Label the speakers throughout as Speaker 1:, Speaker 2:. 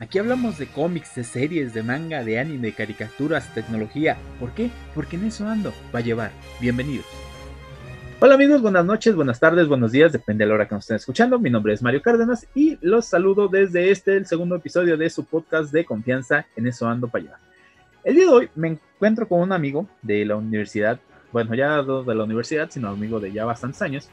Speaker 1: Aquí hablamos de cómics, de series, de manga, de anime, de caricaturas, tecnología. ¿Por qué? Porque en eso ando. Va a llevar. Bienvenidos. Hola amigos, buenas noches, buenas tardes, buenos días, depende de la hora que nos estén escuchando. Mi nombre es Mario Cárdenas y los saludo desde este, el segundo episodio de su podcast de confianza. En eso ando para llevar. El día de hoy me encuentro con un amigo de la universidad, bueno, ya no de la universidad, sino amigo de ya bastantes años,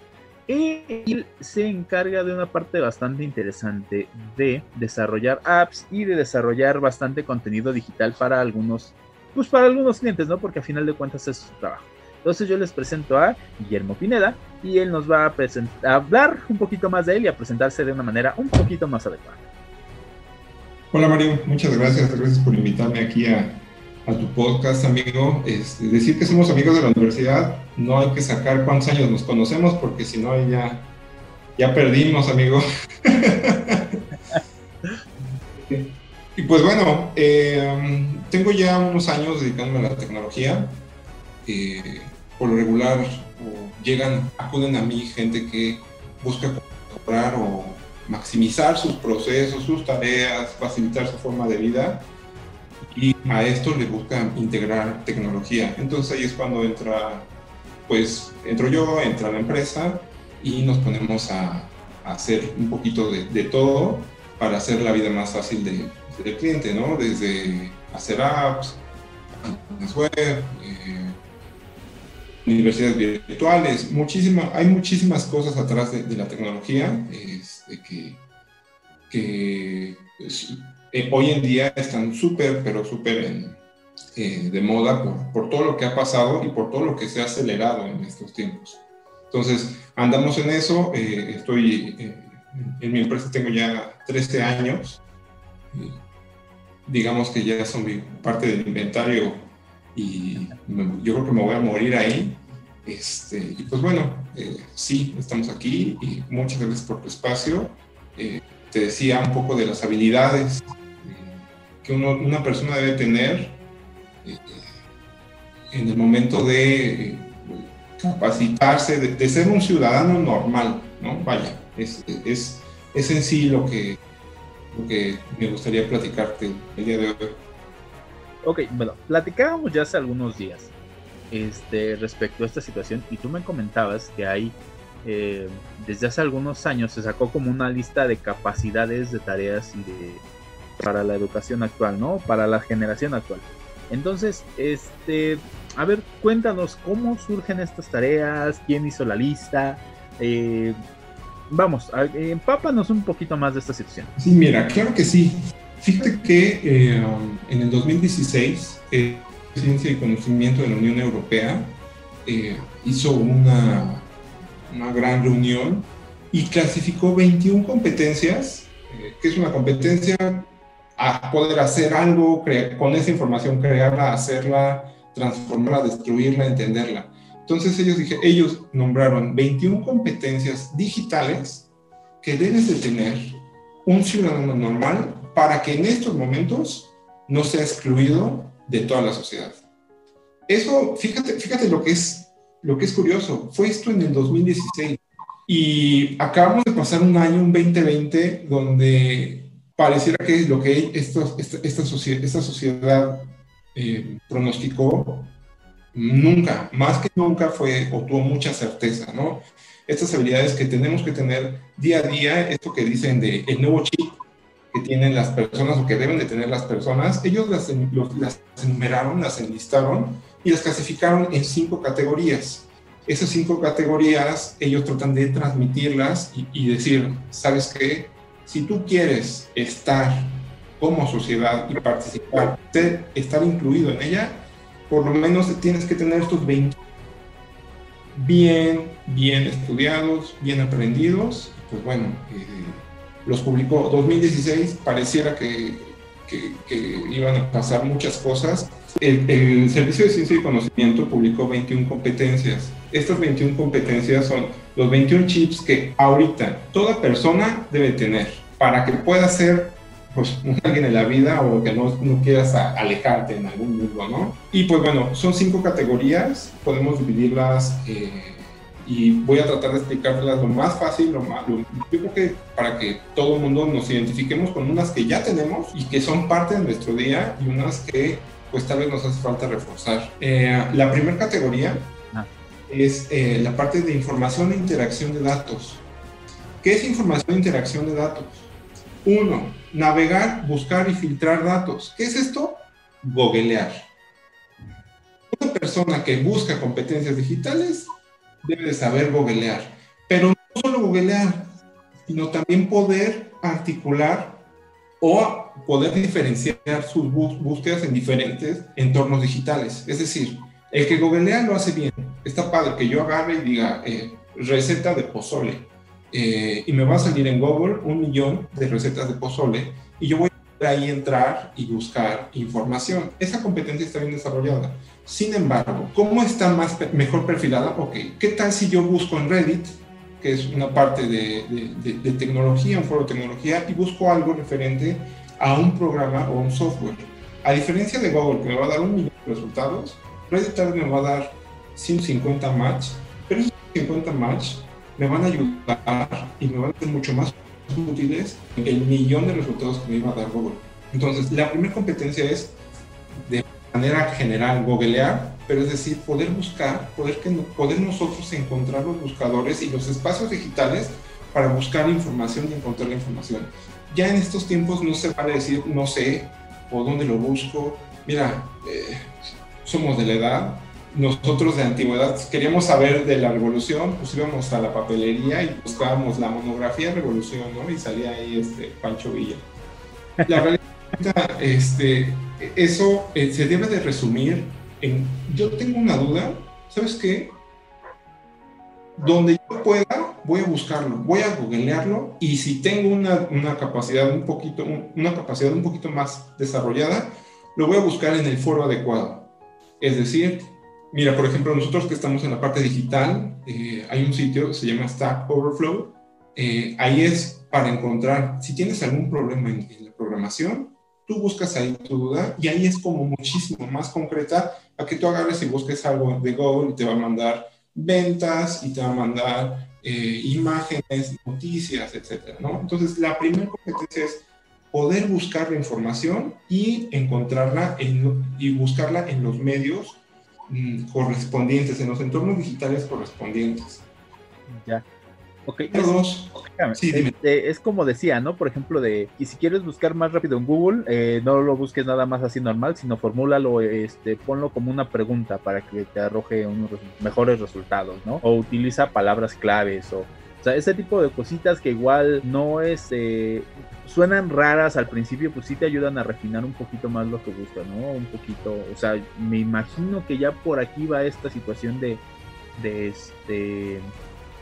Speaker 1: él se encarga de una parte bastante interesante de desarrollar apps y de desarrollar bastante contenido digital para algunos, pues para algunos clientes, ¿no? Porque a final de cuentas es su trabajo. Entonces yo les presento a Guillermo Pineda y él nos va a, a hablar un poquito más de él y a presentarse de una manera un poquito más adecuada.
Speaker 2: Hola Mario, muchas gracias, gracias por invitarme aquí a, a tu podcast, amigo. Este, decir que somos amigos de la universidad, no hay que sacar cuántos años nos conocemos, porque si no, ya, ya perdimos, amigo. y pues bueno, eh, tengo ya unos años dedicándome a la tecnología. Eh, por lo regular, llegan, acuden a mí gente que busca mejorar o maximizar sus procesos, sus tareas, facilitar su forma de vida y a esto le buscan integrar tecnología. Entonces ahí es cuando entra, pues entro yo, entra la empresa y nos ponemos a, hacer un poquito de, todo para hacer la vida más fácil de, del cliente, ¿no? Desde hacer apps, web, eh, universidades virtuales, muchísima, hay muchísimas cosas atrás de, la tecnología este, que, que eh, hoy en día están súper, pero súper eh, de moda por, por, todo lo que ha pasado y por todo lo que se ha acelerado en estos tiempos. Entonces, andamos en eso. Eh, estoy en mi empresa, tengo ya 13 años. digamos que ya son parte del inventario y yo creo que me voy a morir ahí. Este, y pues bueno, sí, estamos aquí y muchas gracias por tu espacio. te decía un poco de las habilidades que una persona debe tener eh, en el momento de eh, capacitarse, de, ser un ciudadano normal, ¿no? Vaya, es, es, es en sí lo que, lo que me gustaría platicarte el día de hoy.
Speaker 1: Ok, bueno, platicábamos ya hace algunos días este, respecto a esta situación y tú me comentabas que hay, eh, desde hace algunos años se sacó como una lista de capacidades, de tareas y de para la educación actual, ¿no? Para la generación actual. Entonces, este, a ver, cuéntanos cómo surgen estas tareas, quién hizo la lista. Eh, vamos, empápanos un poquito más de esta situación.
Speaker 2: Sí, mira, claro que sí. Fíjate que eh, en el 2016, eh, Ciencia y Conocimiento de la Unión Europea eh, hizo una, una gran reunión y clasificó 21 competencias, que es una competencia a poder hacer algo, con esa información crearla, hacerla, transformarla, destruirla, entenderla. Entonces ellos, dije, ellos nombraron 21 competencias digitales que debes de tener un ciudadano normal para que en estos momentos no sea excluido de toda la sociedad. Eso, fíjate, fíjate lo que es, lo que es curioso, fue esto en el 2016 y acabamos de pasar un año, un 2020, donde pareciera que lo que esta, esta, sociedad, esta sociedad eh, pronosticó nunca, más que nunca fue o tuvo mucha certeza, ¿no? Estas habilidades que tenemos que tener día a día, esto que dicen de el nuevo chip que tienen las personas o que deben de tener las personas, ellos las, las enumeraron, las enlistaron y las clasificaron en cinco categorías. Esas cinco categorías, ellos tratan de transmitirlas y, y decir, ¿sabes qué? Si tú quieres estar como sociedad y participar, estar incluido en ella, por lo menos tienes que tener estos 20 bien, bien estudiados, bien aprendidos. Pues bueno, eh, los publicó 2016, pareciera que, que, iban a pasar muchas cosas. El, el, Servicio de Ciencia y Conocimiento publicó 21 competencias. Estas 21 competencias son los 21 chips que ahorita toda persona debe tener para que pueda ser pues, alguien en la vida o que no, no quieras alejarte en algún mundo, ¿no? Y pues bueno, son cinco categorías, podemos dividirlas eh, y voy a tratar de explicárselas lo más fácil, lo más, yo creo que para que todo el mundo nos identifiquemos con unas que ya tenemos y que son parte de nuestro día y unas que pues tal vez nos hace falta reforzar. Eh, la primera categoría ah. es eh, la parte de información e interacción de datos. ¿Qué es información e interacción de datos? Uno, navegar, buscar y filtrar datos. ¿Qué es esto? Googlear. Una persona que busca competencias digitales debe de saber googlear. Pero no solo googlear, sino también poder articular o poder diferenciar sus búsquedas en diferentes entornos digitales. Es decir, el que googlea lo hace bien. Está padre que yo agarre y diga eh, receta de pozole. Eh, y me va a salir en Google un millón de recetas de pozole y yo voy a ahí entrar y buscar información. Esa competencia está bien desarrollada. Sin embargo, ¿cómo está más, mejor perfilada? Ok, ¿qué tal si yo busco en Reddit, que es una parte de, de, tecnología, un foro de tecnología, y busco algo referente a un programa o un software? A diferencia de Google, que me va a dar un millón de resultados, Reddit me va a dar 150 match, pero esos 150 match me van a ayudar y me van a ser mucho más útiles el millón de resultados que me iba a dar Google. Entonces, la primera competencia es de manera general googlear, pero es decir, poder buscar, poder, que, poder nosotros encontrar los buscadores y los espacios digitales para buscar información y encontrar la información. Ya en estos tiempos no se vale decir no sé o dónde lo busco. Mira, eh, somos de la edad, nosotros de antigüedad queríamos saber de la revolución, pues íbamos a la papelería y buscábamos la monografía revolución, ¿no? Y salía ahí este Pancho Villa. La realidad, este, eso eh, se debe de resumir en, yo tengo una duda, ¿sabes qué? Donde yo pueda, voy a buscarlo, voy a googlearlo y si tengo una, una, capacidad un poquito, una capacidad un poquito más desarrollada, lo voy a buscar en el foro adecuado. Es decir, mira, por ejemplo, nosotros que estamos en la parte digital, eh, hay un sitio se llama Stack Overflow. Eh, ahí es para encontrar, si tienes algún problema en la programación, tú buscas ahí tu duda y ahí es como muchísimo más concreta a que tú agarres y busques algo de Google y te va a mandar ventas y te va a mandar eh, imágenes, noticias, etcétera, ¿no? Entonces, la primera competencia es poder buscar la información y encontrarla en, y buscarla en los medios correspondientes, en los entornos digitales correspondientes.
Speaker 1: Ya. Ok, este, es, como decía, ¿no? Por ejemplo, de, y si quieres buscar más rápido en Google, eh, no lo busques nada más así normal, sino formúlalo, este, ponlo como una pregunta para que te arroje unos mejores resultados, ¿no? O utiliza palabras claves o sea, ese tipo de cositas que igual no es, eh, suenan raras al principio, pues sí te ayudan a refinar un poquito más lo que buscas, ¿no? Un poquito, o sea, me imagino que ya por aquí va esta situación de, de este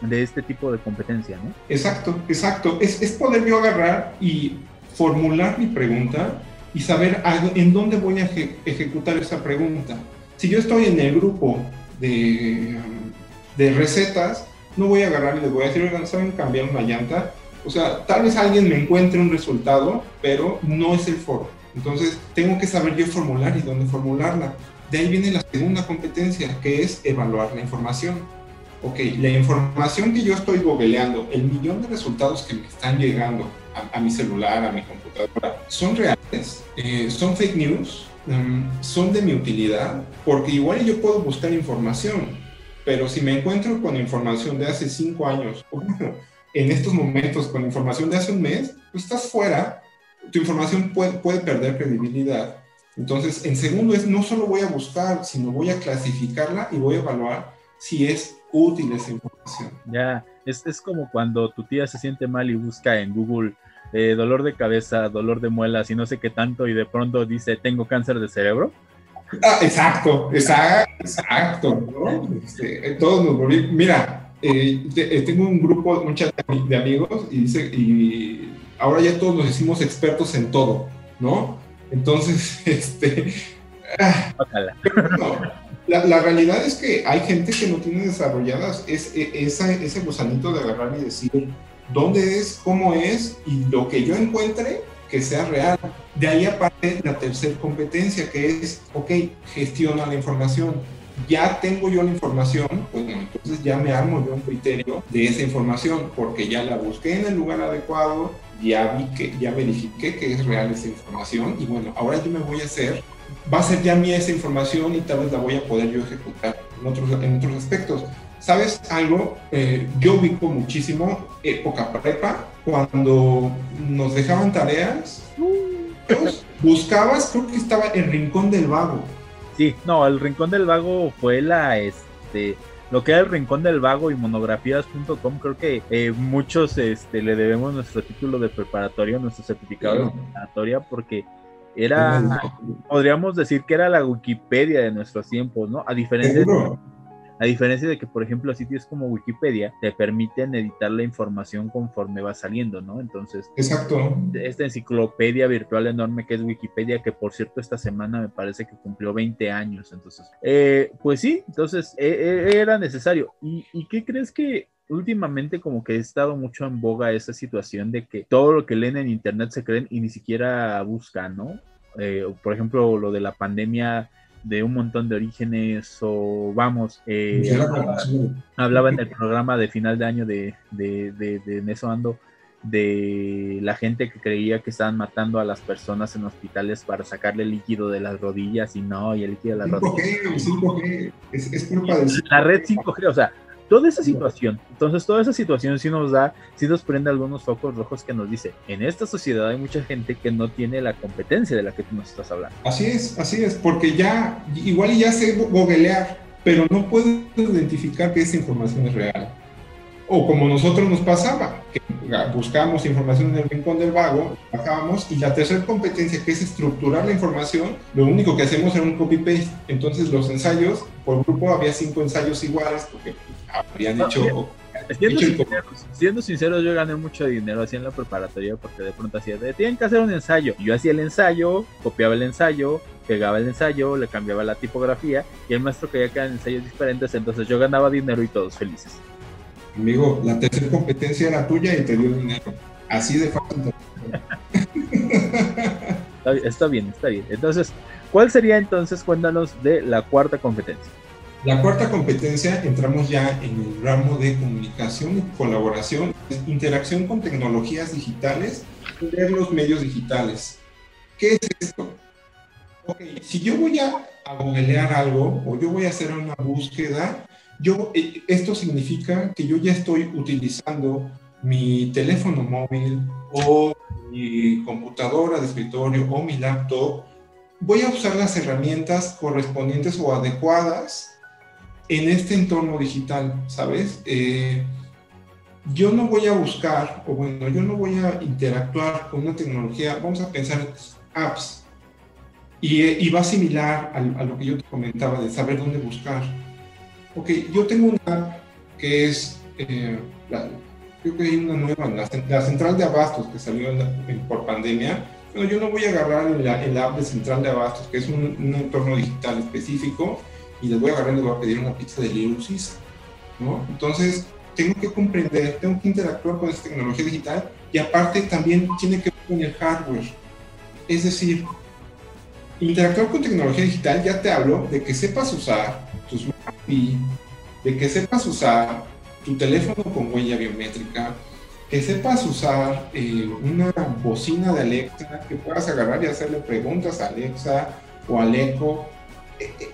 Speaker 1: de este tipo de competencia, ¿no?
Speaker 2: Exacto, exacto. Es, es poder yo agarrar y formular mi pregunta y saber en dónde voy a ejecutar esa pregunta. Si yo estoy en el grupo de, de recetas, no voy a agarrar y les voy a decir, oigan, ¿saben cambiar una llanta? O sea, tal vez alguien me encuentre un resultado, pero no es el foro. Entonces, tengo que saber yo formular y dónde formularla. De ahí viene la segunda competencia, que es evaluar la información ok, la información que yo estoy googleando, el millón de resultados que me están llegando a, mi celular, a mi computadora, son reales, eh, son fake news, mm, son de mi utilidad, porque igual yo puedo buscar información, pero si me encuentro con información de hace cinco años, o en estos momentos con información de hace un mes, pues estás fuera, tu información puede, perder credibilidad. Entonces, en segundo es, no solo voy a buscar, sino voy a clasificarla y voy a evaluar si es útil esa información.
Speaker 1: Ya, es, es como cuando tu tía se siente mal y busca en Google eh, dolor de cabeza, dolor de muelas y no sé qué tanto y de pronto dice tengo cáncer de cerebro.
Speaker 2: Ah, exacto, exacto, exacto. Este, eh, todos nos volvimos. Mira, eh, tengo un grupo, un chat de amigos y dice, y ahora ya todos nos decimos expertos en todo, ¿no? Entonces, este. Ah, la, realidad es que hay gente que no tiene desarrolladas es, e, ese gusanito de agarrar y decir dónde es, cómo es y lo que yo encuentre que sea real. De ahí aparte la tercera competencia que es, ok, gestiona la información. ya tengo yo la información, bueno, entonces ya me armo yo un criterio de esa información, porque ya la busqué en el lugar adecuado, ya vi que, ya verifiqué que es real esa información, y bueno, ahora yo me voy a hacer, va a ser ya mía esa información y tal vez la voy a poder yo ejecutar en otros, en otros aspectos. ¿Sabes algo? Eh, yo ubico muchísimo época prepa, cuando nos dejaban tareas, buscabas, creo que estaba el Rincón del Vago.
Speaker 1: Sí, no, el Rincón del Vago fue la, este, lo que era el Rincón del Vago y monografías.com, creo que eh, muchos este, le debemos nuestro título de preparatoria, nuestro certificado de preparatoria, porque era, podríamos decir que era la Wikipedia de nuestros tiempos, ¿no? A diferencia de a diferencia de que, por ejemplo, sitios como Wikipedia te permiten editar la información conforme va saliendo, ¿no? Entonces,
Speaker 2: exacto.
Speaker 1: Esta enciclopedia virtual enorme que es Wikipedia, que por cierto esta semana me parece que cumplió 20 años, entonces, eh, pues sí, entonces eh, eh, era necesario. ¿Y, ¿Y qué crees que últimamente como que he estado mucho en boga esa situación de que todo lo que leen en internet se creen y ni siquiera buscan, ¿no? por ejemplo, lo de la pandemia de un montón de orígenes o vamos, eh, hablaba, en el programa de final de año de, de, de, de eso ando de la gente que creía que estaban matando a las personas en hospitales para sacarle líquido de las rodillas y no, y el líquido de las rodillas. 5G, es, es culpa La red 5G, o sea, toda esa situación, entonces toda esa situación sí nos da, sí nos prende algunos focos rojos que nos dice, en esta sociedad hay mucha gente que no tiene la competencia de la que tú nos estás hablando.
Speaker 2: Así es, así es, porque ya, igual ya sé googlear, pero no puedo identificar que esa información es real. O como nosotros nos pasaba, que buscamos información en el rincón del vago, bajábamos, y la tercera competencia, que es estructurar la información, lo único que hacemos era un copy-paste. Entonces los ensayos, por grupo había cinco ensayos iguales, porque habían hecho...
Speaker 1: Siendo, sincero, yo gané mucho dinero así en la preparatoria porque de pronto hacía, tienen que hacer un ensayo. yo hacía el ensayo, copiaba el ensayo, pegaba el ensayo, le cambiaba la tipografía y el maestro quería que eran ensayos diferentes, entonces yo ganaba dinero y todos felices.
Speaker 2: Amigo, la tercera competencia era tuya y te dio dinero. Así de fácil.
Speaker 1: está bien, está bien. Entonces, ¿cuál sería entonces, cuéntanos, de la cuarta competencia?
Speaker 2: La cuarta competencia entramos ya en el ramo de comunicación y colaboración, interacción con tecnologías digitales y los medios digitales. ¿Qué es esto? Ok, si yo voy a, a googlear algo o yo voy a hacer una búsqueda, yo, eh, esto significa que yo ya estoy utilizando mi teléfono móvil o mi computadora de escritorio o mi laptop. Voy a usar las herramientas correspondientes o adecuadas en este entorno digital, ¿sabes? Eh, yo no voy a buscar, o bueno, yo no voy a interactuar con una tecnología, vamos a pensar apps, y, va similar a, a, lo que yo te comentaba de saber dónde buscar. Ok, yo tengo una que es, eh, creo que hay una nueva, la, central de abastos que salió por pandemia. Bueno, yo no voy a agarrar el, app de central de abastos, que es un, un entorno digital específico, y les voy a agarrar y les voy a pedir una pizza de Little ¿no? Entonces, tengo que comprender, tengo que interactuar con esta tecnología digital y aparte también tiene que ver con el hardware. Es decir, interactuar con tecnología digital ya te hablo de que sepas usar tus de que sepas usar tu teléfono con huella biométrica, que sepas usar eh, una bocina de Alexa, que puedas agarrar y hacerle preguntas a Alexa o al Echo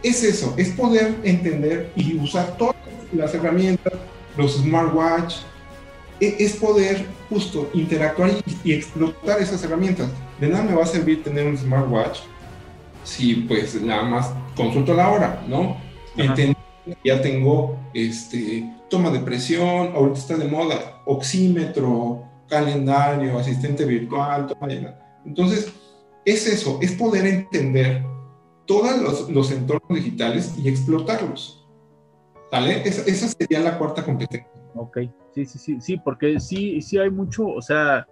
Speaker 2: es eso, es poder entender y usar todas las herramientas, los smartwatch, e, es poder justo interactuar y, explotar esas herramientas. De nada me va a servir tener un smartwatch si pues nada más consulto la hora, ¿no? Ya tengo este, toma de presión, ahorita está de moda, oxímetro, calendario, asistente virtual, toma de... Entonces, es eso, es poder entender todos los, los entornos digitales y explotarlos. ¿Sale? Esa, esa, sería la cuarta competencia.
Speaker 1: Ok, sí, sí, sí, sí, porque sí, sí hay mucho, o sea,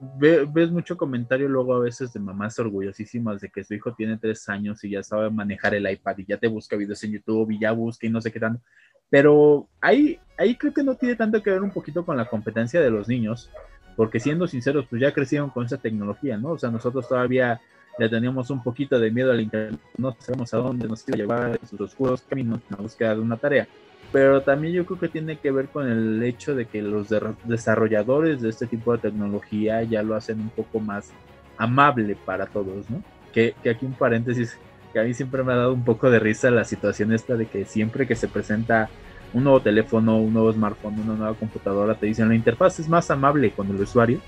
Speaker 1: ves mucho comentario luego a veces de mamás orgullosísimas de que su hijo tiene tres años y ya sabe manejar el iPad y ya te busca videos en YouTube y ya busca y no sé qué tanto. Pero ahí, ahí creo que no tiene tanto que ver un poquito con la competencia de los niños, porque siendo sinceros, pues ya crecieron con esa tecnología, ¿no? O sea, nosotros todavía le teníamos un poquito de miedo al internet, no sabemos a dónde nos iba a llevar en sus oscuros caminos en la búsqueda de una tarea. Pero también yo creo que tiene que ver con el hecho de que los desarrolladores de este tipo de tecnología ya lo hacen un poco más amable para todos, ¿no? Que, aquí un paréntesis, que a mí siempre me ha dado un poco de risa la situación esta de que siempre que se presenta un nuevo teléfono, un nuevo smartphone, una nueva computadora, te dicen la interfaz es más amable con el usuario.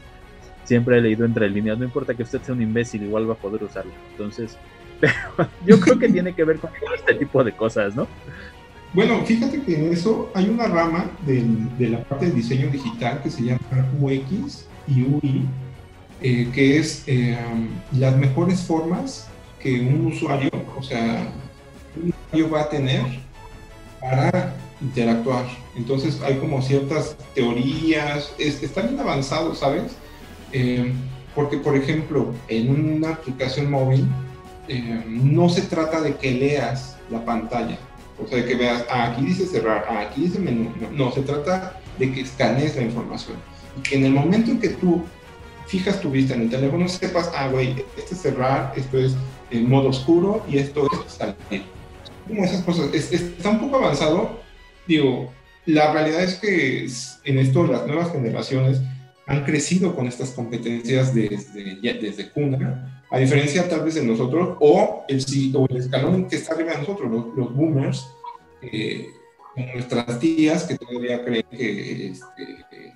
Speaker 1: Siempre he leído entre líneas, no importa que usted sea un imbécil, igual va a poder usarlo. Entonces, yo creo que tiene que ver con este tipo de cosas, ¿no?
Speaker 2: Bueno, fíjate que en eso hay una rama de, la parte de diseño digital que se llama UX y UI, eh, que es eh, las mejores formas que un usuario, o sea, un usuario va a tener para interactuar. Entonces hay como ciertas teorías, está bien avanzado, ¿sabes? Eh, porque, por ejemplo, en una aplicación móvil no se trata de que leas la pantalla, o sea, de que veas, ah, aquí dice cerrar, ah, aquí dice menú. No, se trata de que escanees la información. Y que en el momento en que tú fijas tu vista en el teléfono, sepas, ah, güey, este es cerrar, esto es en modo oscuro y esto es salir. Como esas cosas. está un poco avanzado. Digo, la realidad es que en esto las nuevas generaciones han crecido con estas competencias desde, desde cuna a diferencia tal vez de nosotros, o el, o el escalón que está arriba de nosotros, los, boomers, eh, nuestras tías que todavía creen que, este,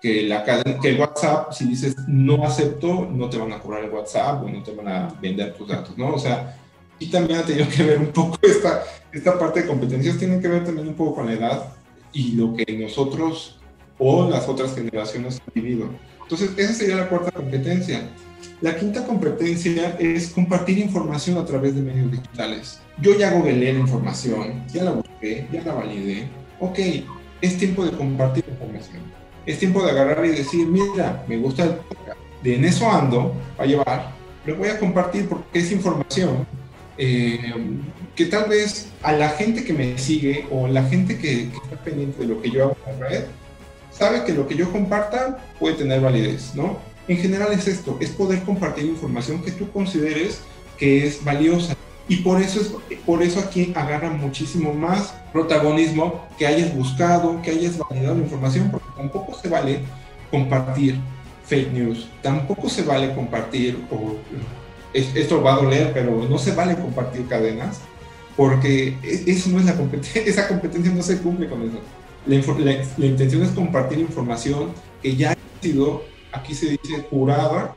Speaker 2: que, la, que el WhatsApp, si dices no acepto, no te van a cobrar el WhatsApp o no te van a vender tus datos, ¿no? O sea, y también ha tenido que ver un poco esta, esta parte de competencias, tiene que ver también un poco con la edad y lo que nosotros o las otras generaciones han vivido. Entonces, esa sería la cuarta competencia. La quinta competencia es compartir información a través de medios digitales. Yo ya googleé la información, ya la busqué, ya la validé. Ok, es tiempo de compartir información. Es tiempo de agarrar y decir, mira, me gusta el podcast. De en eso ando, va a llevar, lo voy a compartir porque es información eh, que tal vez a la gente que me sigue o la gente que, que, está pendiente de lo que yo hago en la red, sabe que lo que yo comparta puede tener validez, ¿no? En general es esto, es poder compartir información que tú consideres que es valiosa. Y por eso, es, por eso aquí agarra muchísimo más protagonismo que hayas buscado, que hayas validado la información, porque tampoco se vale compartir fake news, tampoco se vale compartir, o, esto va a doler, pero no se vale compartir cadenas, porque eso no es la competencia, esa competencia no se cumple con eso. La, la intención es compartir información que ya ha sido aquí se dice curada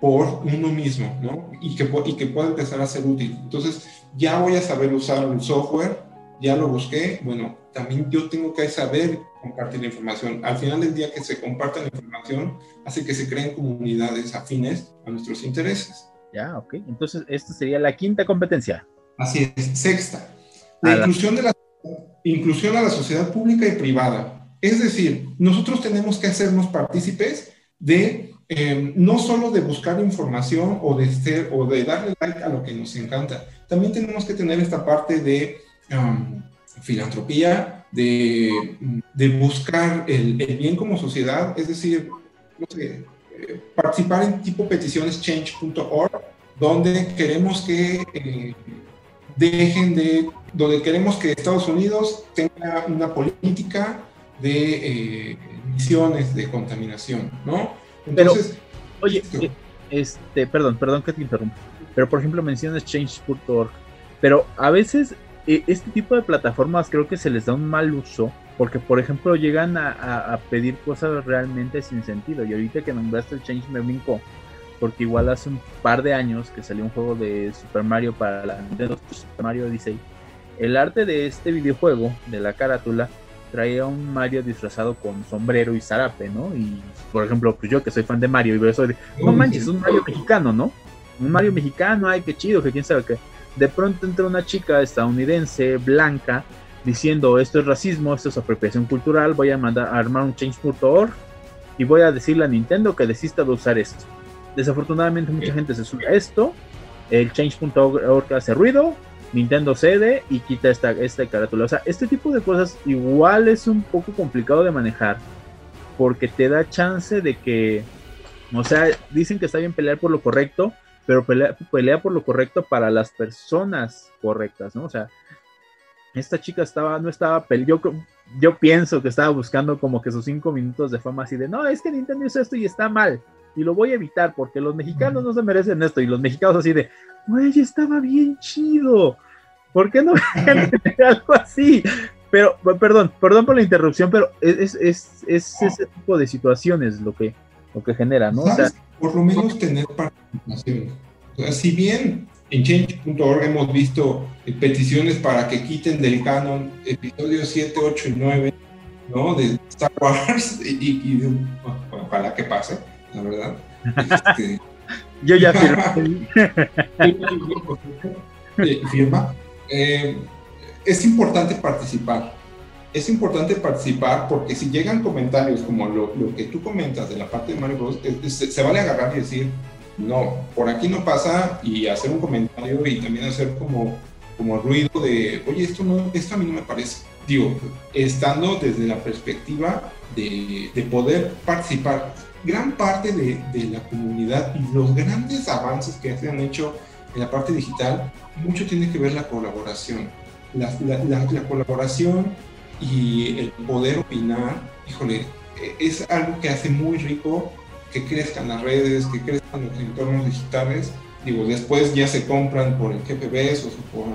Speaker 2: por uno mismo, ¿no? Y que, y que pueda empezar a ser útil. Entonces, ya voy a saber usar el software, ya lo busqué, bueno, también yo tengo que saber compartir la información. Al final del día que se comparta la información, hace que se creen comunidades afines a nuestros intereses.
Speaker 1: Ya, ok. Entonces, esta sería la quinta competencia.
Speaker 2: Así es. Sexta, la, inclusión, De la, inclusión a la sociedad pública y privada. Es decir, nosotros tenemos que hacernos partícipes de eh, no solo de buscar información o de, darle like a lo que nos encanta, también tenemos que tener esta parte de um, filantropía, de, buscar el, bien como sociedad, es decir, no sé, eh, participar en tipo peticiones change.org, donde queremos que eh, dejen de, donde queremos que Estados Unidos tenga una política de eh, emisiones de contaminación, ¿no?
Speaker 1: Entonces, oye, eh, este, perdón, perdón que te interrumpa, pero por ejemplo mencionas change.org, pero a veces eh, este tipo de plataformas creo que se les da un mal uso porque por ejemplo llegan a, pedir cosas realmente sin sentido y ahorita que nombraste el Change me brincó porque igual hace un par de años que salió un juego de Super Mario para la Nintendo Super Mario Odyssey el arte de este videojuego de la carátula traía un Mario disfrazado con sombrero y zarape, ¿no? Y, por ejemplo, pues yo que soy fan de Mario, y por eso, no manches, un Mario mexicano, ¿no? Un Mario mexicano, ay, qué chido, que quién sabe qué. De pronto entra una chica estadounidense, blanca, diciendo, esto es racismo, esto es apropiación cultural, voy a mandar a armar un change.org y voy a decirle a Nintendo que desista de usar esto. Desafortunadamente mucha gente se sube a esto, el change.org hace ruido, Nintendo cede y quita esta, esta carátula. O sea, este tipo de cosas igual es un poco complicado de manejar. Porque te da chance de que, o sea, dicen que está bien pelear por lo correcto, pero pelea, pelea por lo correcto para las personas correctas, ¿no? O sea, esta chica estaba, no estaba, yo, yo pienso que estaba buscando como que sus cinco minutos de fama así de, no, es que Nintendo hizo esto y está mal, y lo voy a evitar porque los mexicanos no se merecen esto, y los mexicanos así de, güey, estaba bien chido, ¿por qué no algo así? Pero, perdón, perdón por la interrupción, pero es, es, es, ese tipo de situaciones lo que, lo que genera, ¿no? O sea,
Speaker 2: por lo menos tener participación. O sea, si bien en change.org hemos visto eh, peticiones para que quiten del canon episodios 7, 8 y 9, ¿no? De Star Wars y, ojalá que pase, la verdad. Este,
Speaker 1: Yo ya firmé.
Speaker 2: Firma. Eh, es importante participar. Es importante participar porque si llegan comentarios como lo, lo que tú comentas de la parte de Mario Bros, se, se vale agarrar y decir, no, por aquí no pasa y hacer un comentario y también hacer como, como ruido de, oye, esto, no, esto a mí no me parece. Digo, estando desde la perspectiva de, de poder participar, gran parte de, de, la comunidad y los grandes avances que se han hecho en la parte digital, mucho tiene que ver la colaboración. La, la, la, colaboración y el poder opinar, híjole, es algo que hace muy rico que crezcan las redes, que crezcan los entornos digitales. Digo, después ya se compran por el GPBs o por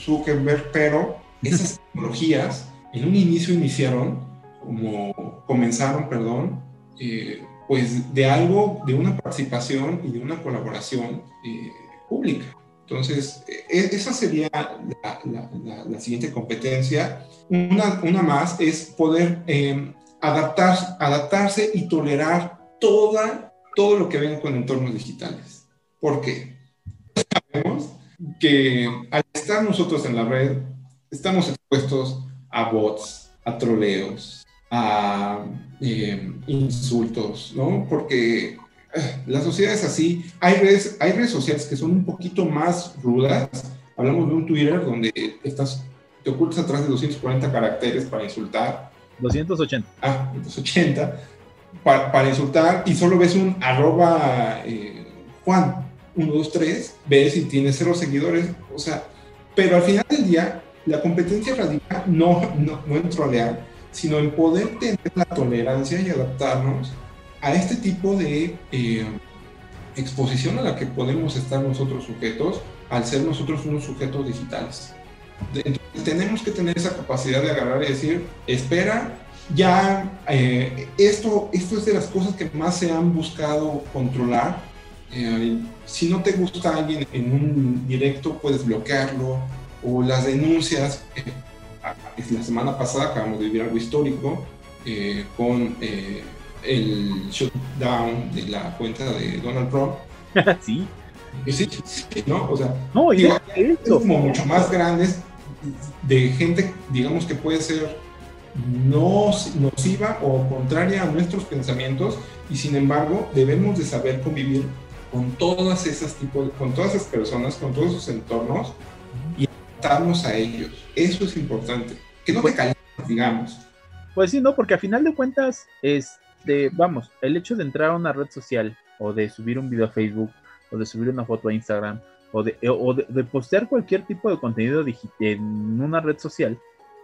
Speaker 2: Zuckerberg, pero esas tecnologías en un inicio iniciaron, como comenzaron, perdón, eh, pues de algo, de una participación y de una colaboración eh, pública. Entonces, e, esa sería la, siguiente competencia. Una, una, más es poder eh, adaptar, adaptarse y tolerar toda, todo lo que venga con entornos digitales. ¿Por qué? Sabemos que al estar nosotros en la red, estamos expuestos a bots, a troleos, a eh, insultos, ¿no? Porque eh, la sociedad es así. Hay redes, hay redes sociales que son un poquito más rudas. Hablamos de un Twitter donde estás, te ocultas atrás de 240 caracteres para insultar.
Speaker 1: 280.
Speaker 2: Ah, 280 para, insultar y solo ves un arroba eh, Juan 123, ves si tiene cero seguidores, o sea, pero al final del día la competencia radica no, no, no en trolear, sino en poder tener la tolerancia y adaptarnos a este tipo de eh, exposición a la que podemos estar nosotros sujetos al ser nosotros unos sujetos digitales. Entonces, tenemos que tener esa capacidad de agarrar y decir, espera, ya eh, esto, esto es de las cosas que más se han buscado controlar. Eh, si no te gusta alguien en un directo, puedes bloquearlo. O las denuncias. Eh, la semana pasada acabamos de vivir algo histórico con el shutdown de la cuenta de Donald Trump.
Speaker 1: sí.
Speaker 2: Sí, ¿no? O sea,
Speaker 1: no, y
Speaker 2: como mucho más grandes de gente, digamos que puede ser no nociva o contraria a nuestros pensamientos y sin embargo debemos de saber convivir con todas esas tipos, con todas esas personas, con todos esos entornos adaptarnos a ellos. Eso es importante. Que no te pues digamos.
Speaker 1: Pues sí, no, porque a final de cuentas, este, vamos, el hecho de entrar a una red social o de subir un video a Facebook o de subir una foto a Instagram o de, o de, de postear cualquier tipo de contenido digital en una red social,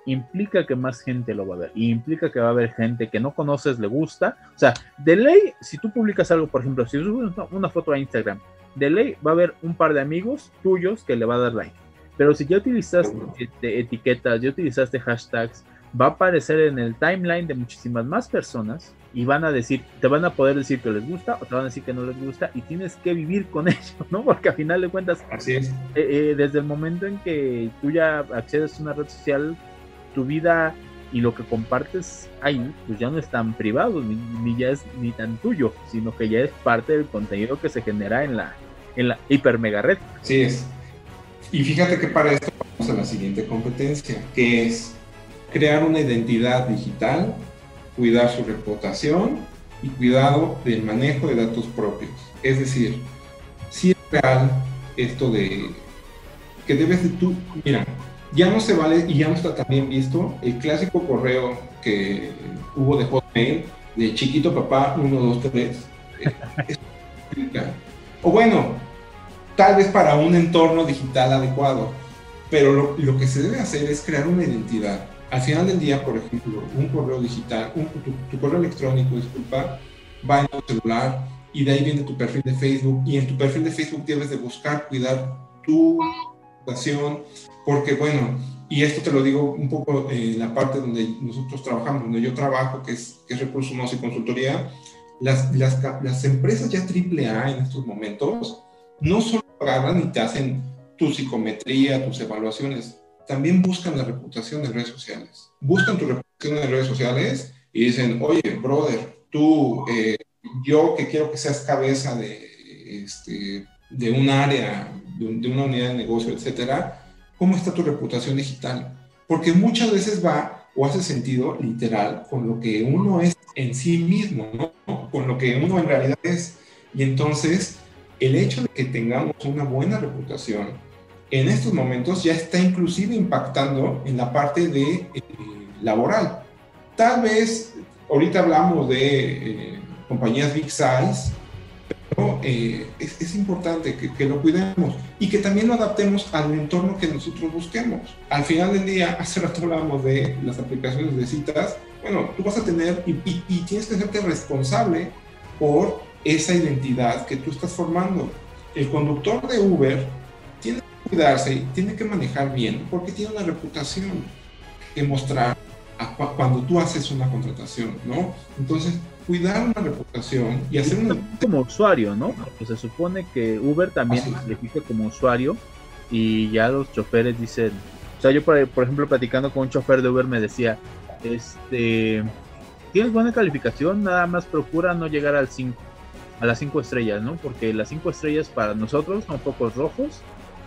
Speaker 1: implica que más gente lo va a ver y implica que va a haber gente que no conoces, le gusta. O sea, de ley, si tú publicas algo, por ejemplo, si subes una foto a Instagram, de ley va a haber un par de amigos tuyos que le va a dar like. Pero si ya utilizaste este, etiquetas, ya utilizaste hashtags, va a aparecer en el timeline de muchísimas más personas y van a decir, te van a poder decir que les gusta o te van a decir que no les gusta y tienes que vivir con ello, ¿no? Porque a final de cuentas,
Speaker 2: Así es.
Speaker 1: Eh, eh, desde el momento en que tú ya accedes a una red social, tu vida y lo que compartes ahí, pues ya no es tan privado, ni, ya es ni tan tuyo, sino que ya es parte del contenido que se genera en la, en la hiper mega red.
Speaker 2: Sí es. Y fíjate que para esto vamos a la siguiente competencia, que es crear una identidad digital, cuidar su reputación y cuidado del manejo de datos propios. Es decir, si es real esto de que debes de tú, mira, ya no se vale y ya no está también visto el clásico correo que hubo de Hotmail de chiquito papá 123. o bueno, tal vez para un entorno digital adecuado. Pero lo, que se debe hacer es crear una identidad. Al final del día, por ejemplo, un correo digital, tu, correo electrónico, disculpa, va en tu celular y de ahí viene tu perfil de Facebook y en tu perfil de Facebook debes de buscar cuidar tu reputación porque bueno, y esto te lo digo un poco en la parte donde nosotros trabajamos, donde yo trabajo, que es, que es recursos humanos y consultoría, las, las, las empresas ya AAA en estos momentos no solo agarran y te hacen tu psicometría, tus evaluaciones, también buscan la reputación en redes sociales. Buscan tu reputación en redes sociales y dicen, oye, brother, tú, eh, yo que quiero que seas cabeza de, este, de un área, de, de, una unidad de negocio, etcétera, ¿cómo está tu reputación digital? Porque muchas veces va o hace sentido literal con lo que uno es en sí mismo, ¿no? Con lo que uno en realidad es. Y entonces, el hecho de que tengamos una buena reputación en estos momentos ya está inclusive impactando en la parte de eh, laboral. Tal vez, ahorita hablamos de eh, compañías big size, pero eh, es, importante que, que, lo cuidemos y que también lo adaptemos al entorno que nosotros busquemos. Al final del día, hace rato hablábamos de las aplicaciones de citas, bueno, tú vas a tener y, y tienes que hacerte responsable por esa identidad que tú estás formando. El conductor de Uber tiene que cuidarse, tiene que manejar bien, porque tiene una reputación que mostrar cuando tú haces una contratación, ¿no? Entonces, cuidar una reputación y hacer una...
Speaker 1: Como usuario, ¿no? Porque se supone que Uber también le fija como usuario y ya los choferes dicen... O sea, yo por, por ejemplo platicando con un chofer de Uber me decía, este, tienes buena calificación, nada más procura no llegar al 5 a las 5 estrellas, ¿no? Porque las 5 estrellas para nosotros son pocos rojos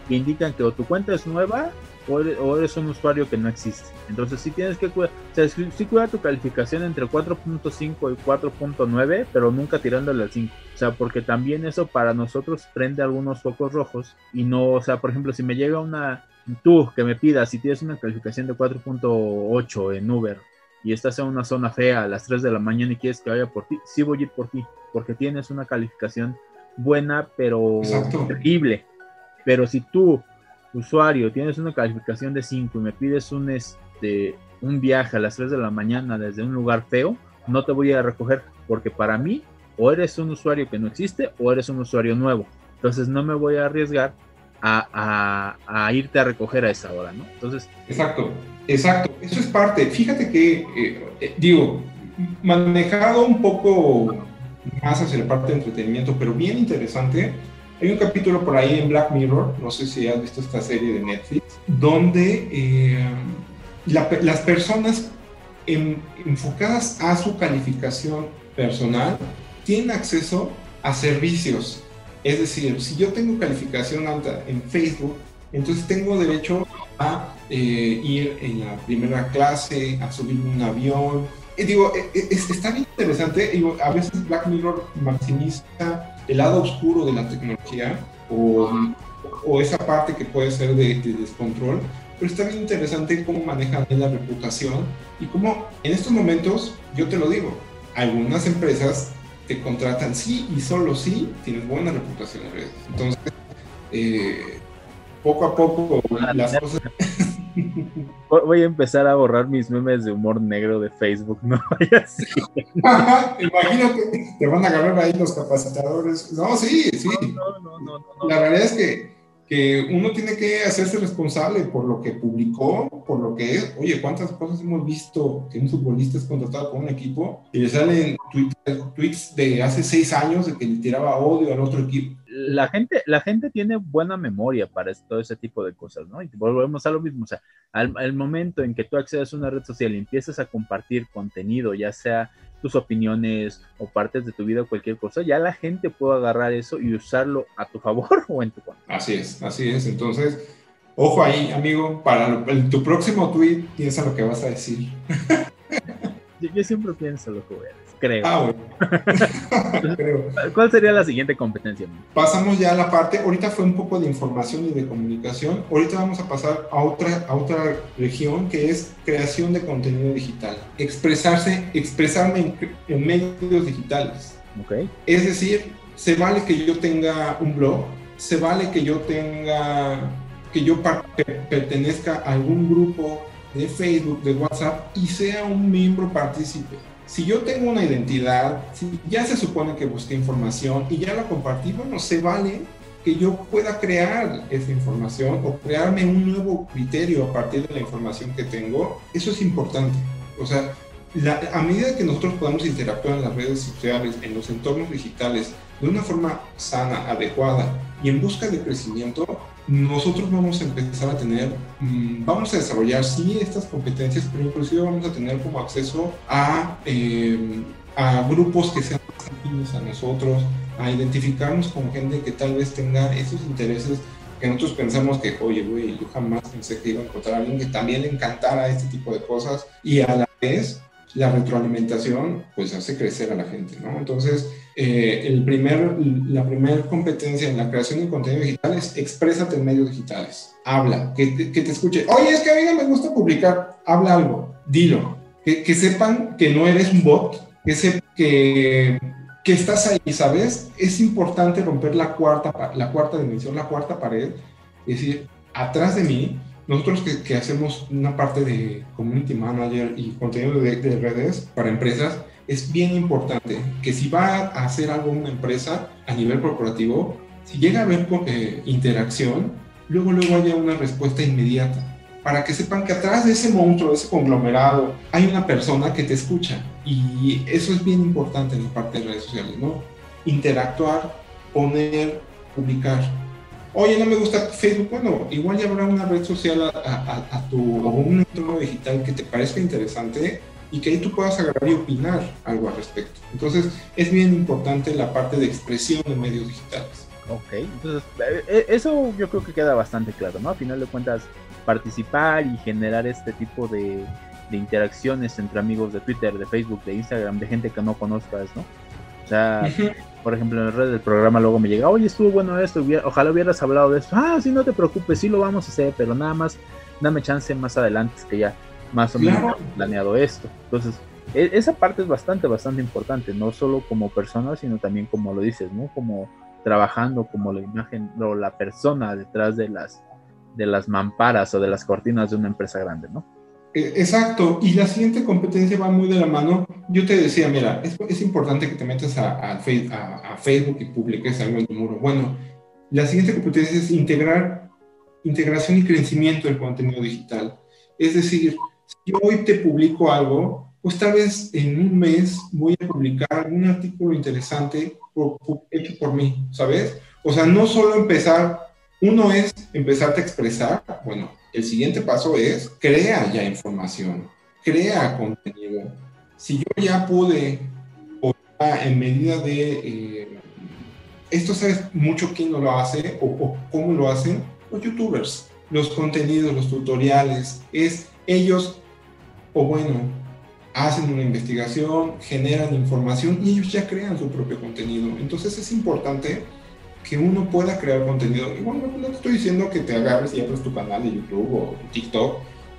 Speaker 1: que indican que o tu cuenta es nueva o eres, un usuario que no existe. Entonces sí tienes que cuidar, o sí, cuida tu calificación entre 4.5 y 4.9, pero nunca tirándole al 5. O sea, porque también eso para nosotros prende algunos focos rojos y no, o sea, por ejemplo, si me llega una, tú que me pidas, si tienes una calificación de 4.8 en Uber y estás en una zona fea a las 3 de la mañana y quieres que vaya por ti, sí voy a ir por ti porque tienes una calificación buena, pero terrible. Pero si tú, usuario, tienes una calificación de 5 y me pides un, este, un viaje a las 3 de la mañana desde un lugar feo, no te voy a recoger, porque para mí, o eres un usuario que no existe o eres un usuario nuevo. Entonces no me voy a arriesgar a, a, irte a recoger a esa hora, ¿no? Entonces...
Speaker 2: Exacto, exacto. Eso es parte. Fíjate que, eh, eh, digo, manejado un poco más hacia la parte de entretenimiento, pero bien interesante. Hay un capítulo por ahí en Black Mirror, no sé si has visto esta serie de Netflix, donde eh, las personas enfocadas a su calificación personal tienen acceso a servicios. Es decir, si yo tengo calificación alta en Facebook, entonces tengo derecho a eh, ir en la primera clase, a subirme un avión, digo, e, e, está bien interesante. Digo, a veces Black Mirror maximiza el lado oscuro de la tecnología o, o esa parte que puede ser de, descontrol, pero está bien interesante cómo manejan la reputación y cómo en estos momentos, yo te lo digo, algunas empresas te contratan sí y solo sí tienes buena reputación en redes. Entonces, eh, poco a poco las cosas...
Speaker 1: Voy a empezar a borrar mis memes de humor negro de Facebook, no vaya
Speaker 2: Imagínate, te van a agarrar ahí los capacitadores. No, sí, sí. La realidad es que, que uno tiene que hacerse responsable por lo que publicó, por lo que es. Oye, ¿cuántas cosas hemos visto que un futbolista es contratado con un equipo y le salen tweets de hace seis años de que le tiraba odio al otro equipo?
Speaker 1: La gente, la gente tiene buena memoria para todo ese tipo de cosas, ¿no? Y volvemos a lo mismo, o sea, al, momento en que tú accedes a una red social y empiezas a compartir contenido, ya sea tus opiniones o partes de tu vida o cualquier cosa, ya la gente puede agarrar eso y usarlo a tu favor o en tu contra.
Speaker 2: Así es, así es. Entonces, ojo ahí, amigo, para tu próximo tweet piensa lo que vas a decir.
Speaker 1: yo, siempre pienso lo que voy a decir creo. Ah, ¿Cuál sería la siguiente competencia?
Speaker 2: Pasamos ya a la parte, ahorita fue un poco de información y de comunicación, ahorita vamos a pasar a otra, a otra región que es creación de contenido digital, expresarse, expresarme en, medios digitales.
Speaker 1: Okay.
Speaker 2: Es decir, se vale que yo tenga un blog, se vale que yo tenga, que yo pertenezca a algún grupo de Facebook, de WhatsApp y sea un miembro partícipe. Si yo tengo una identidad, si ya se supone que busqué información y ya la compartí, bueno, se vale que yo pueda crear esa información o crearme un nuevo criterio a partir de la información que tengo. Eso es importante. O sea, a medida que nosotros podamos interactuar en las redes sociales, en los entornos digitales, de una forma sana, adecuada y en busca de crecimiento, nosotros vamos a empezar a tener, mm, vamos a desarrollar sí estas competencias, pero inclusive vamos a tener como acceso a, eh, a grupos que sean afines a nosotros, a identificarnos con gente que tal vez tenga esos intereses que nosotros pensamos que, oye, güey, yo jamás pensé que iba a encontrar a alguien que también le encantara este tipo de cosas y a la vez la retroalimentación pues hace crecer a la gente, ¿no? Entonces, eh, el primer, la primera competencia en la creación de contenido digital es exprésate en medios digitales. Habla, que te, que te escuche. Oye, es que a mí no me gusta publicar. Habla algo, dilo. Que, que sepan que no eres un bot, que, se, que, que estás ahí, ¿sabes? Es importante romper la cuarta, la cuarta dimensión, la cuarta pared. Es decir, atrás de mí nosotros que, que, hacemos una parte de community manager y contenido de, de, redes para empresas, es bien importante que si va a hacer algo una empresa a nivel corporativo, si llega a haber eh, interacción, luego luego haya una respuesta inmediata para que sepan que atrás de ese monstruo, de ese conglomerado, hay una persona que te escucha. Y eso es bien importante en la parte de redes sociales, ¿no? Interactuar, poner, publicar oye, no me gusta Facebook, bueno, igual ya habrá una red social a, tu, o un entorno digital que te parezca interesante y que ahí tú puedas agarrar y opinar algo al respecto. Entonces, es bien importante la parte de expresión en medios digitales.
Speaker 1: Ok, entonces, eh, eh, eso yo creo que queda bastante claro, ¿no? A final de cuentas, participar y generar este tipo de, de interacciones entre amigos de Twitter, de Facebook, de Instagram, de gente que no conozcas, ¿no? O sea, por ejemplo, en el red del programa luego me llega, oye, estuvo bueno esto, ojalá hubieras hablado de esto. Ah, sí, no te preocupes, sí lo vamos a hacer, pero nada más dame chance más adelante, que ya más o menos planeado esto. Entonces, e, esa parte es bastante, bastante importante, no solo como persona, sino también como lo dices, ¿no? Como trabajando como la imagen o la persona detrás de las de las mamparas o de las cortinas de una empresa grande, ¿no?
Speaker 2: Eh, exacto, y la siguiente competencia va muy de la mano. Yo te decía, mira, es, es importante que te metas a, a, Facebook y publiques algo en tu muro. Bueno, la siguiente competencia es integrar integración y crecimiento del contenido digital. Es decir, si hoy te publico algo, pues tal vez en un mes voy a publicar un artículo interesante hecho por mí, ¿sabes? O sea, no solo empezar, uno es empezarte a expresar, bueno, el siguiente paso es crea ya información, crea contenido. Si yo ya pude, o en medida de, eh, esto sabes mucho quién no lo hace o, cómo lo hacen, los youtubers, los contenidos, los tutoriales, es ellos, o bueno, hacen una investigación, generan información y ellos ya crean su propio contenido. Entonces es importante que uno pueda crear contenido. Igual no, te estoy diciendo que te agarres y abres tu canal de YouTube o TikTok,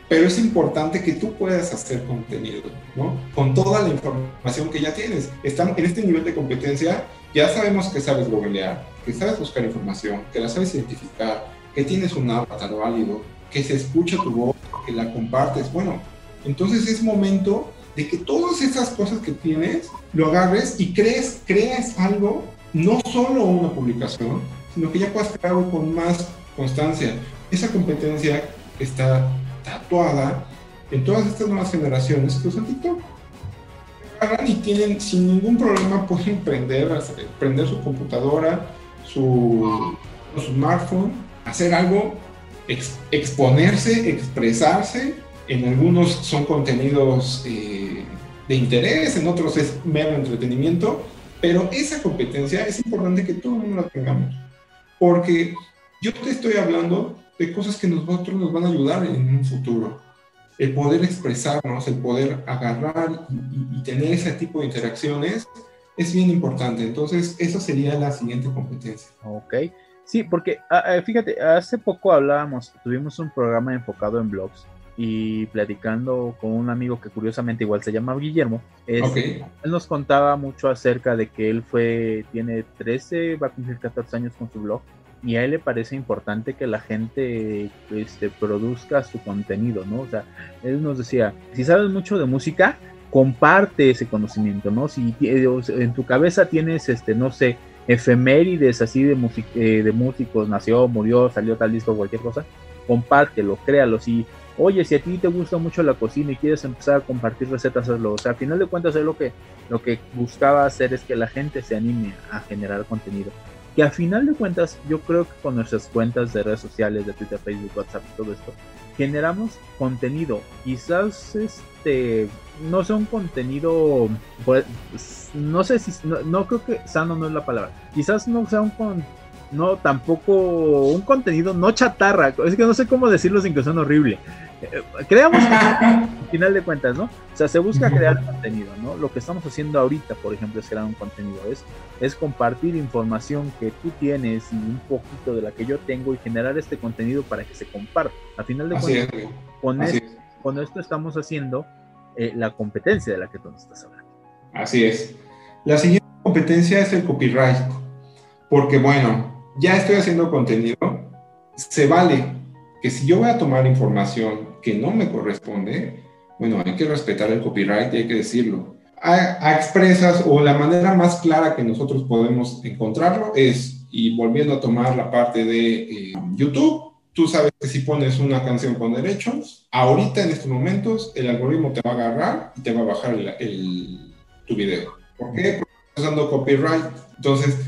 Speaker 2: pero es importante que tú puedas hacer contenido, ¿no? Con toda la información que ya tienes. Estamos en este nivel de competencia, ya sabemos que sabes googlear, que sabes buscar información, que la sabes identificar, que tienes un avatar válido, que se escucha tu voz, que la compartes. Bueno, entonces es momento de que todas esas cosas que tienes lo agarres y crees, creas algo no solo una publicación, sino que ya puedas crear algo con más constancia. Esa competencia está tatuada en todas estas nuevas generaciones que usan TikTok. Y tienen, sin ningún problema, pueden prender, prender su computadora, su, smartphone, hacer algo, exponerse, expresarse. En algunos son contenidos eh, de interés, en otros es mero entretenimiento pero esa competencia es importante que todo el mundo la tengamos, porque yo te estoy hablando de cosas que nosotros nos van a ayudar en un futuro. El poder expresarnos, el poder agarrar y, tener ese tipo de interacciones es bien importante. Entonces, esa sería la siguiente competencia.
Speaker 1: Ok. Sí, porque ah, ah, fíjate, hace poco hablábamos, tuvimos un programa enfocado en blogs y platicando con un amigo que curiosamente igual se llama Guillermo, él nos contaba mucho acerca de que él fue, tiene 13, va a cumplir 14 años con su blog y a él le parece importante que la gente este, produzca su contenido, ¿no? O sea, él nos decía, si sabes mucho de música, comparte ese conocimiento, ¿no? Si en tu cabeza tienes, este, no sé, efemérides así de, eh, de músicos, nació, murió, salió tal disco, cualquier cosa, compártelo, créalo. Si, oye, si a ti te gusta mucho la cocina y quieres empezar a compartir recetas, hazlo. O sea, al final de cuentas, es lo que, lo que buscaba hacer es que la gente se anime a generar contenido que a final de cuentas yo creo que con nuestras cuentas de redes sociales, de Twitter, Facebook, WhatsApp, todo esto, generamos contenido. Quizás este no sea un contenido, pues, no sé si, no, creo que sano no es la palabra. Quizás no sea un con, no tampoco un contenido no chatarra. Es que no sé cómo decirlo sin que suene horrible. Eh, creamos al final de cuentas, ¿no? O sea, se busca crear contenido, ¿no? Lo que estamos haciendo ahorita, por ejemplo, es crear un contenido, es, es compartir información que tú tienes y un poquito de la que yo tengo y generar este contenido para que se comparta. A final de cuentas, con, esto, estamos haciendo eh, la competencia de la que tú nos estás hablando.
Speaker 2: Así es. La siguiente competencia es el copyright, porque bueno, ya estoy haciendo contenido, se vale que si yo voy a tomar información que no me corresponde, bueno, hay que respetar el copyright y hay que decirlo. A, expresas o la manera más clara que nosotros podemos encontrarlo es, y volviendo a tomar la parte de eh, YouTube, tú sabes que si pones una canción con derechos, ahorita en estos momentos el algoritmo te va a agarrar y te va a bajar el, tu video. ¿Por qué? Porque estás usando copyright. Entonces,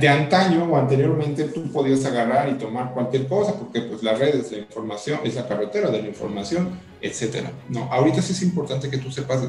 Speaker 2: de antaño o anteriormente tú podías agarrar y tomar cualquier cosa porque pues la red es la información, es la carretera de la información, etcétera. No, ahorita sí es importante que tú sepas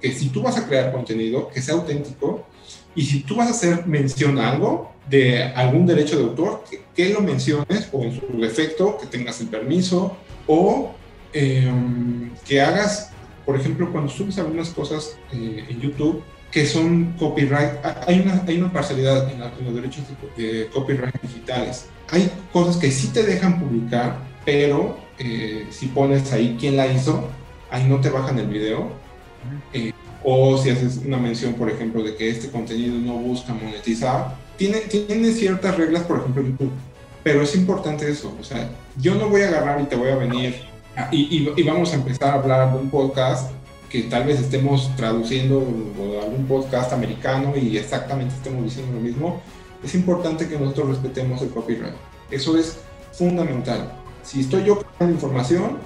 Speaker 2: que si tú vas a crear contenido, que sea auténtico y si tú vas a hacer mención a algo de algún derecho de autor, que, lo menciones o en su defecto que tengas el permiso o em, que hagas, por ejemplo, cuando subes algunas cosas eh, en YouTube, que son copyright, hay una, hay una parcialidad en, los derechos de, copyright digitales. Hay cosas que sí te dejan publicar, pero eh, si pones ahí quién la hizo, ahí no te bajan el video. Eh, o si haces una mención, por ejemplo, de que este contenido no busca monetizar, tiene, tiene ciertas reglas, por ejemplo, YouTube. Pero es importante eso, o sea, yo no voy a agarrar y te voy a venir y, y, y vamos a empezar a hablar de un podcast que tal vez estemos traduciendo algún podcast americano y exactamente estemos diciendo lo mismo, es importante que nosotros respetemos el copyright. Eso es fundamental. Si estoy yo creando información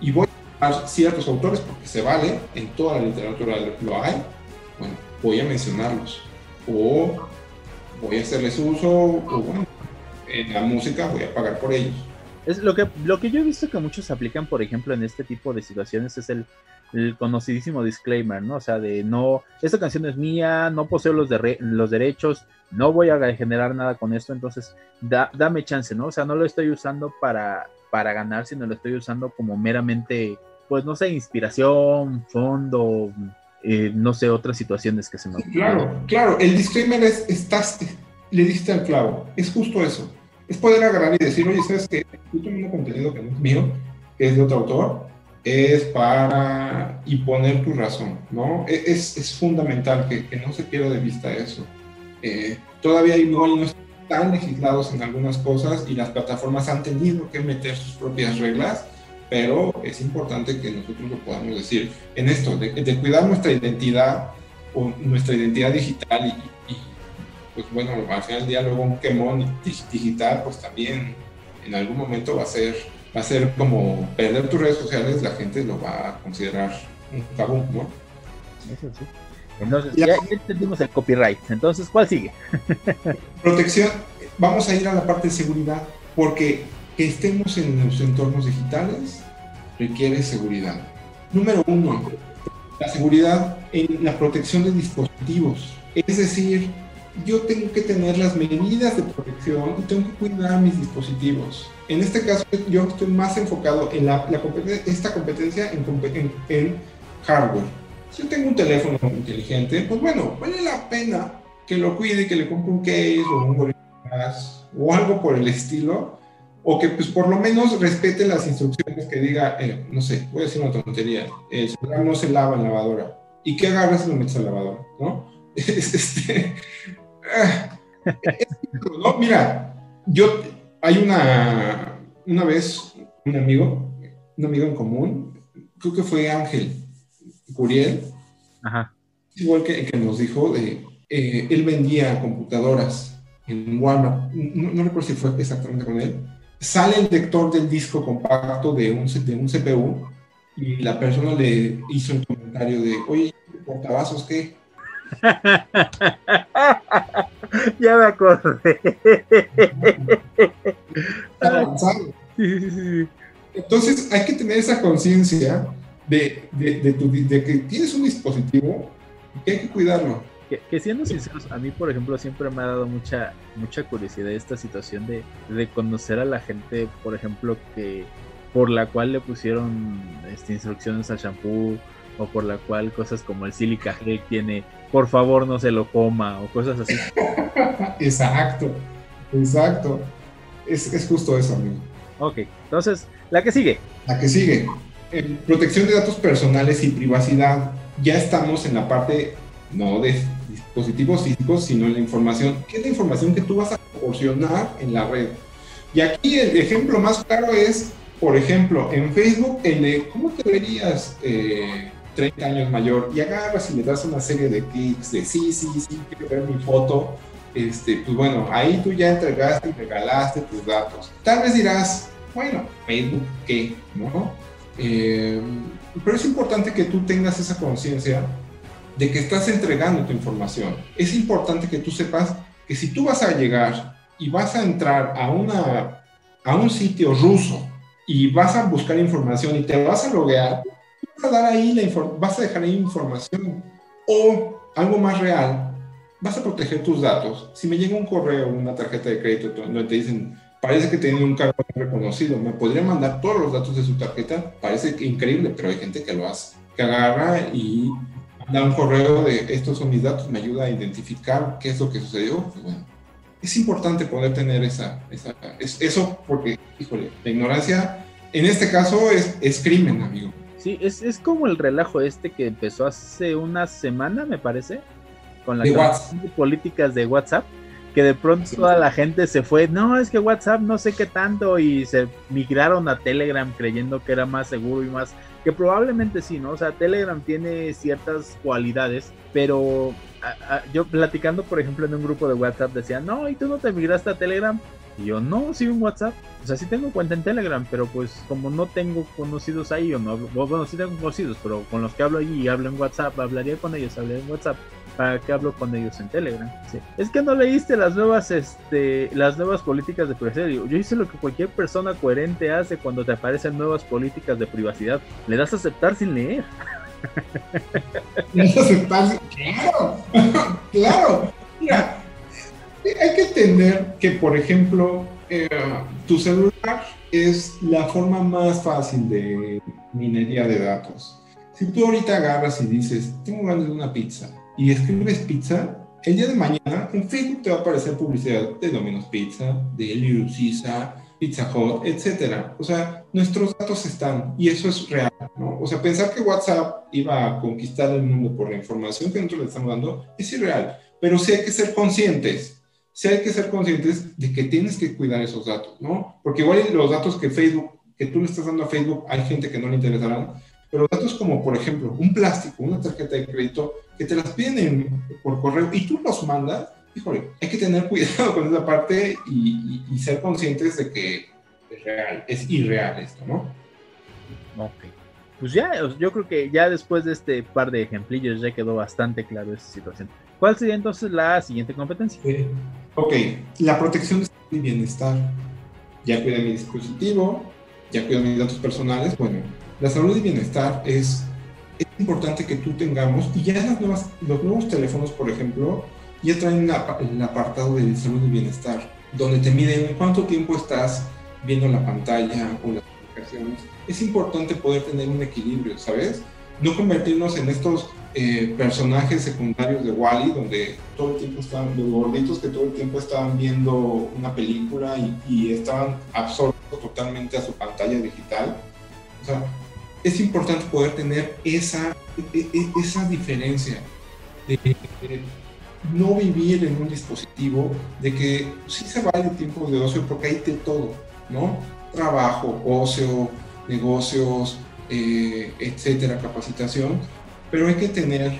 Speaker 2: y voy a ciertos autores, porque se vale, en toda la literatura lo hay, bueno, voy a mencionarlos. O voy a hacerles uso, o bueno, en la música voy a pagar por ellos.
Speaker 1: Es lo que, lo que yo he visto que muchos aplican, por ejemplo, en este tipo de situaciones es el el conocidísimo disclaimer, ¿no? O sea, de no, esta canción es mía, no poseo los, de los derechos, no voy a generar nada con esto, entonces dame chance, ¿no? O sea, no lo estoy usando para, para ganar, sino lo estoy usando como meramente, pues no sé, inspiración, fondo, eh, no sé, otras situaciones que se me
Speaker 2: ocurren. Claro, claro, el disclaimer es, estás, le diste al clavo, es justo eso. Es poder agarrar y decir, oye, ¿sabes qué? Yo tengo un contenido que no es mío, que es de otro autor, es para imponer tu razón, ¿no? E, es, es fundamental que, que, no se pierda de vista eso. Eh, todavía igual no están legislados en algunas cosas y las plataformas han tenido que meter sus propias reglas, pero es importante que nosotros lo podamos decir en esto, de, de cuidar nuestra identidad o nuestra identidad digital y, y, pues bueno, al final del día luego un quemón digital pues también en algún momento va a ser va a ser como perder tus redes sociales, la gente lo va a considerar un tabú, ¿no?
Speaker 1: Eso sí. Entonces, ya, entendimos el copyright. Entonces, ¿cuál sigue?
Speaker 2: Protección. Vamos a ir a la parte de seguridad, porque que estemos en los entornos digitales requiere seguridad. Número uno, la seguridad en la protección de dispositivos. Es decir, yo tengo que tener las medidas de protección y tengo que cuidar mis dispositivos. En este caso, yo estoy más enfocado en la, esta competencia en, en, hardware. Si yo tengo un teléfono inteligente, pues bueno, vale la pena que lo cuide, que le compre un case o un o algo por el estilo, o que pues por lo menos respete las instrucciones que diga, eh, no sé, voy a decir una tontería, el celular no se lava en lavadora. ¿Y qué agarras y lo metes en lavadora? ¿No? este, no, mira, yo, hay una, una vez, un amigo, un amigo en común, creo que fue Ángel Curiel, igual que, que nos dijo, de, eh, él vendía computadoras en Walmart, no, recuerdo si fue exactamente con él, sale el lector del disco compacto de un, de un CPU y la persona le hizo un comentario de, oye, portavasos, ¿qué?
Speaker 1: ya me acordé.
Speaker 2: Entonces hay que tener esa conciencia de, de, que tienes un dispositivo y que hay que cuidarlo.
Speaker 1: Que, siendo sinceros, a mí por ejemplo siempre me ha dado mucha, mucha curiosidad esta situación de, de conocer a la gente, por ejemplo, que por la cual le pusieron este, instrucciones al shampoo o por la cual cosas como el silica gel tiene por favor no se lo coma o cosas así.
Speaker 2: exacto, exacto. Es, es, justo eso, amigo.
Speaker 1: Ok, entonces, la que sigue.
Speaker 2: La que sigue. En protección de datos personales y privacidad, ya estamos en la parte no de dispositivos físicos, sino en la información. ¿Qué es la información que tú vas a proporcionar en la red? Y aquí el ejemplo más claro es, por ejemplo, en Facebook, el cómo te verías eh, 30 años mayor y agarras y le das una serie de clics de sí, sí, sí, quiero ver mi foto, este, pues bueno, ahí tú ya entregaste y regalaste tus datos. Tal vez dirás, bueno, Facebook, ¿qué? ¿No? Eh, pero es importante que tú tengas esa conciencia de que estás entregando tu información. Es importante que tú sepas que si tú vas a llegar y vas a entrar a, una, a un sitio ruso y vas a buscar información y te vas a loguear, a dar ahí la vas a dejar ahí información o algo más real, vas a proteger tus datos. Si me llega un correo, una tarjeta de crédito donde te dicen, parece que tiene un cargo reconocido, me podría mandar todos los datos de su tarjeta, parece increíble, pero hay gente que lo hace, que agarra y da un correo de estos son mis datos, me ayuda a identificar qué es lo que sucedió. Pues bueno, es importante poder tener esa, esa eso porque, híjole, la ignorancia en este caso es, es crimen, amigo.
Speaker 1: Sí, es, es como el relajo este que empezó hace una semana, me parece, con las políticas de WhatsApp, que de pronto toda la gente se fue, no, es que WhatsApp no sé qué tanto, y se migraron a Telegram creyendo que era más seguro y más, que probablemente sí, ¿no? O sea, Telegram tiene ciertas cualidades, pero yo platicando, por ejemplo, en un grupo de WhatsApp decía, no, ¿y tú no te migraste a Telegram? Y yo, no, sí, un WhatsApp. O sea, sí tengo cuenta en Telegram, pero pues como no tengo conocidos ahí, o no, bueno, sí tengo conocidos, pero con los que hablo allí hablo en WhatsApp, hablaría con ellos, hablaría en WhatsApp. ¿Para qué hablo con ellos en Telegram? Sí. Es que no leíste las nuevas, este, las nuevas políticas de privacidad. Yo hice lo que cualquier persona coherente hace cuando te aparecen nuevas políticas de privacidad. Le das a aceptar sin leer.
Speaker 2: Claro, claro. Mira, hay que entender que, por ejemplo, eh, tu celular es la forma más fácil de minería de datos. Si tú ahorita agarras y dices, tengo ganas de una pizza, y escribes pizza, el día de mañana en Facebook te va a aparecer publicidad de Domino's Pizza, de Little Caesar, Pizza Hut, etc. O sea, nuestros datos están y eso es real, ¿no? O sea, pensar que WhatsApp iba a conquistar el mundo por la información que nosotros le estamos dando es irreal, pero sí hay que ser conscientes sí hay que ser conscientes de que tienes que cuidar esos datos, ¿no? Porque igual los datos que Facebook, que tú le estás dando a Facebook, hay gente que no le interesarán, pero datos como, por ejemplo, un plástico, una tarjeta de crédito, que te las piden por correo y tú los mandas, híjole, hay que tener cuidado con esa parte y, y ser conscientes de que es real, es irreal esto, ¿no?
Speaker 1: Ok. Pues ya, yo creo que ya después de este par de ejemplillos ya quedó bastante claro esta situación. ¿Cuál sería entonces la siguiente competencia?
Speaker 2: ok, la protección de salud y bienestar. Ya cuida mi dispositivo, ya cuida mis datos personales. Bueno, la salud y bienestar es, es importante que tú tengamos, y ya las nuevas, los nuevos teléfonos, por ejemplo, ya traen el apartado de salud y bienestar, donde te miden cuánto tiempo estás viendo la pantalla o las aplicaciones. Es importante poder tener un equilibrio, ¿sabes? No convertirnos en estos eh, personajes secundarios de Wally, donde todo el tiempo estaban, los gorditos que todo el tiempo estaban viendo una película y, estaban absortos totalmente a su pantalla digital. O sea, es importante poder tener esa, e, e, esa diferencia de, no vivir en un dispositivo de que sí se vale tiempo de ocio porque hay de todo, ¿no? Trabajo, ocio, negocios, eh, etcétera, capacitación, pero hay que tener,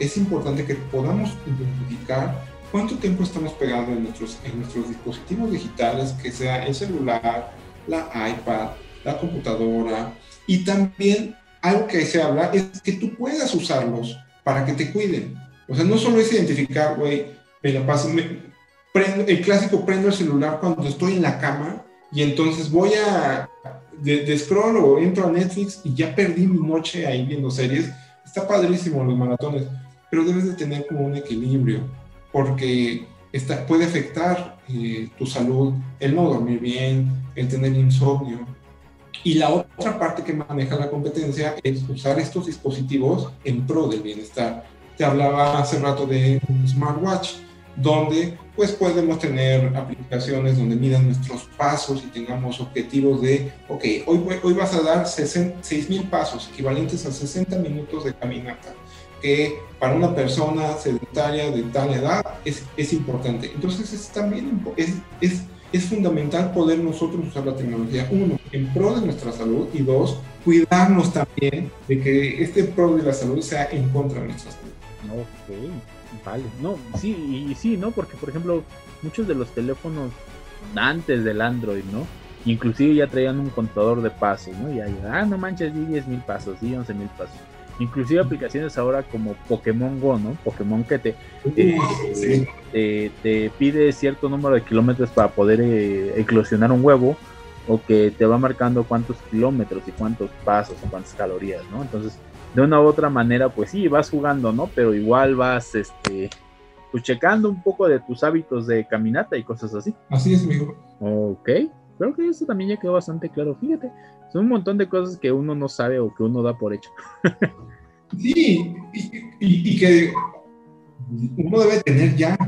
Speaker 2: es importante que podamos identificar cuánto tiempo estamos pegando en nuestros, en nuestros dispositivos digitales, que sea el celular, la iPad, la computadora, y también algo que se habla es que tú puedas usarlos para que te cuiden. O sea, no solo es identificar, güey, me la paso, prendo, el clásico prendo el celular cuando estoy en la cama y entonces voy a de, scroll o entro a Netflix y ya perdí mi noche ahí viendo series. Está padrísimo los maratones, pero debes de tener como un equilibrio porque esta, puede afectar eh, tu salud, el no dormir bien, el tener insomnio. Y la otra parte que maneja la competencia es usar estos dispositivos en pro del bienestar. Te hablaba hace rato de un smartwatch, donde pues podemos tener aplicaciones donde midan nuestros pasos y tengamos objetivos de, ok, hoy, hoy vas a dar 6.000 pasos, equivalentes a 60 minutos de caminata, que para una persona sedentaria de tal edad es, es importante. Entonces es también es, es, es fundamental poder nosotros usar la tecnología, uno, en pro de nuestra salud y dos, cuidarnos también de que este pro de la salud sea en contra de nuestra salud.
Speaker 1: Ok, vale. No, sí, y sí, ¿no? Porque, por ejemplo, muchos de los teléfonos antes del Android, ¿no? Inclusive ya traían un contador de pasos, ¿no? Y ahí, ah, no manches, di 10 mil pasos, di 11 mil pasos. Inclusive aplicaciones ahora como Pokémon Go, ¿no? Pokémon que te, te, pide cierto número de kilómetros para poder eh, eclosionar un huevo o que te va marcando cuántos kilómetros y cuántos pasos o cuántas calorías, ¿no? Entonces, de una u otra manera, pues sí, vas jugando, ¿no? Pero igual vas, este, pues checando un poco de tus hábitos de caminata y cosas así.
Speaker 2: Así es, amigo.
Speaker 1: Ok, creo que eso también ya quedó bastante claro. Fíjate, son un montón de cosas que uno no sabe o que uno da por hecho.
Speaker 2: sí, y, que uno debe tener ya.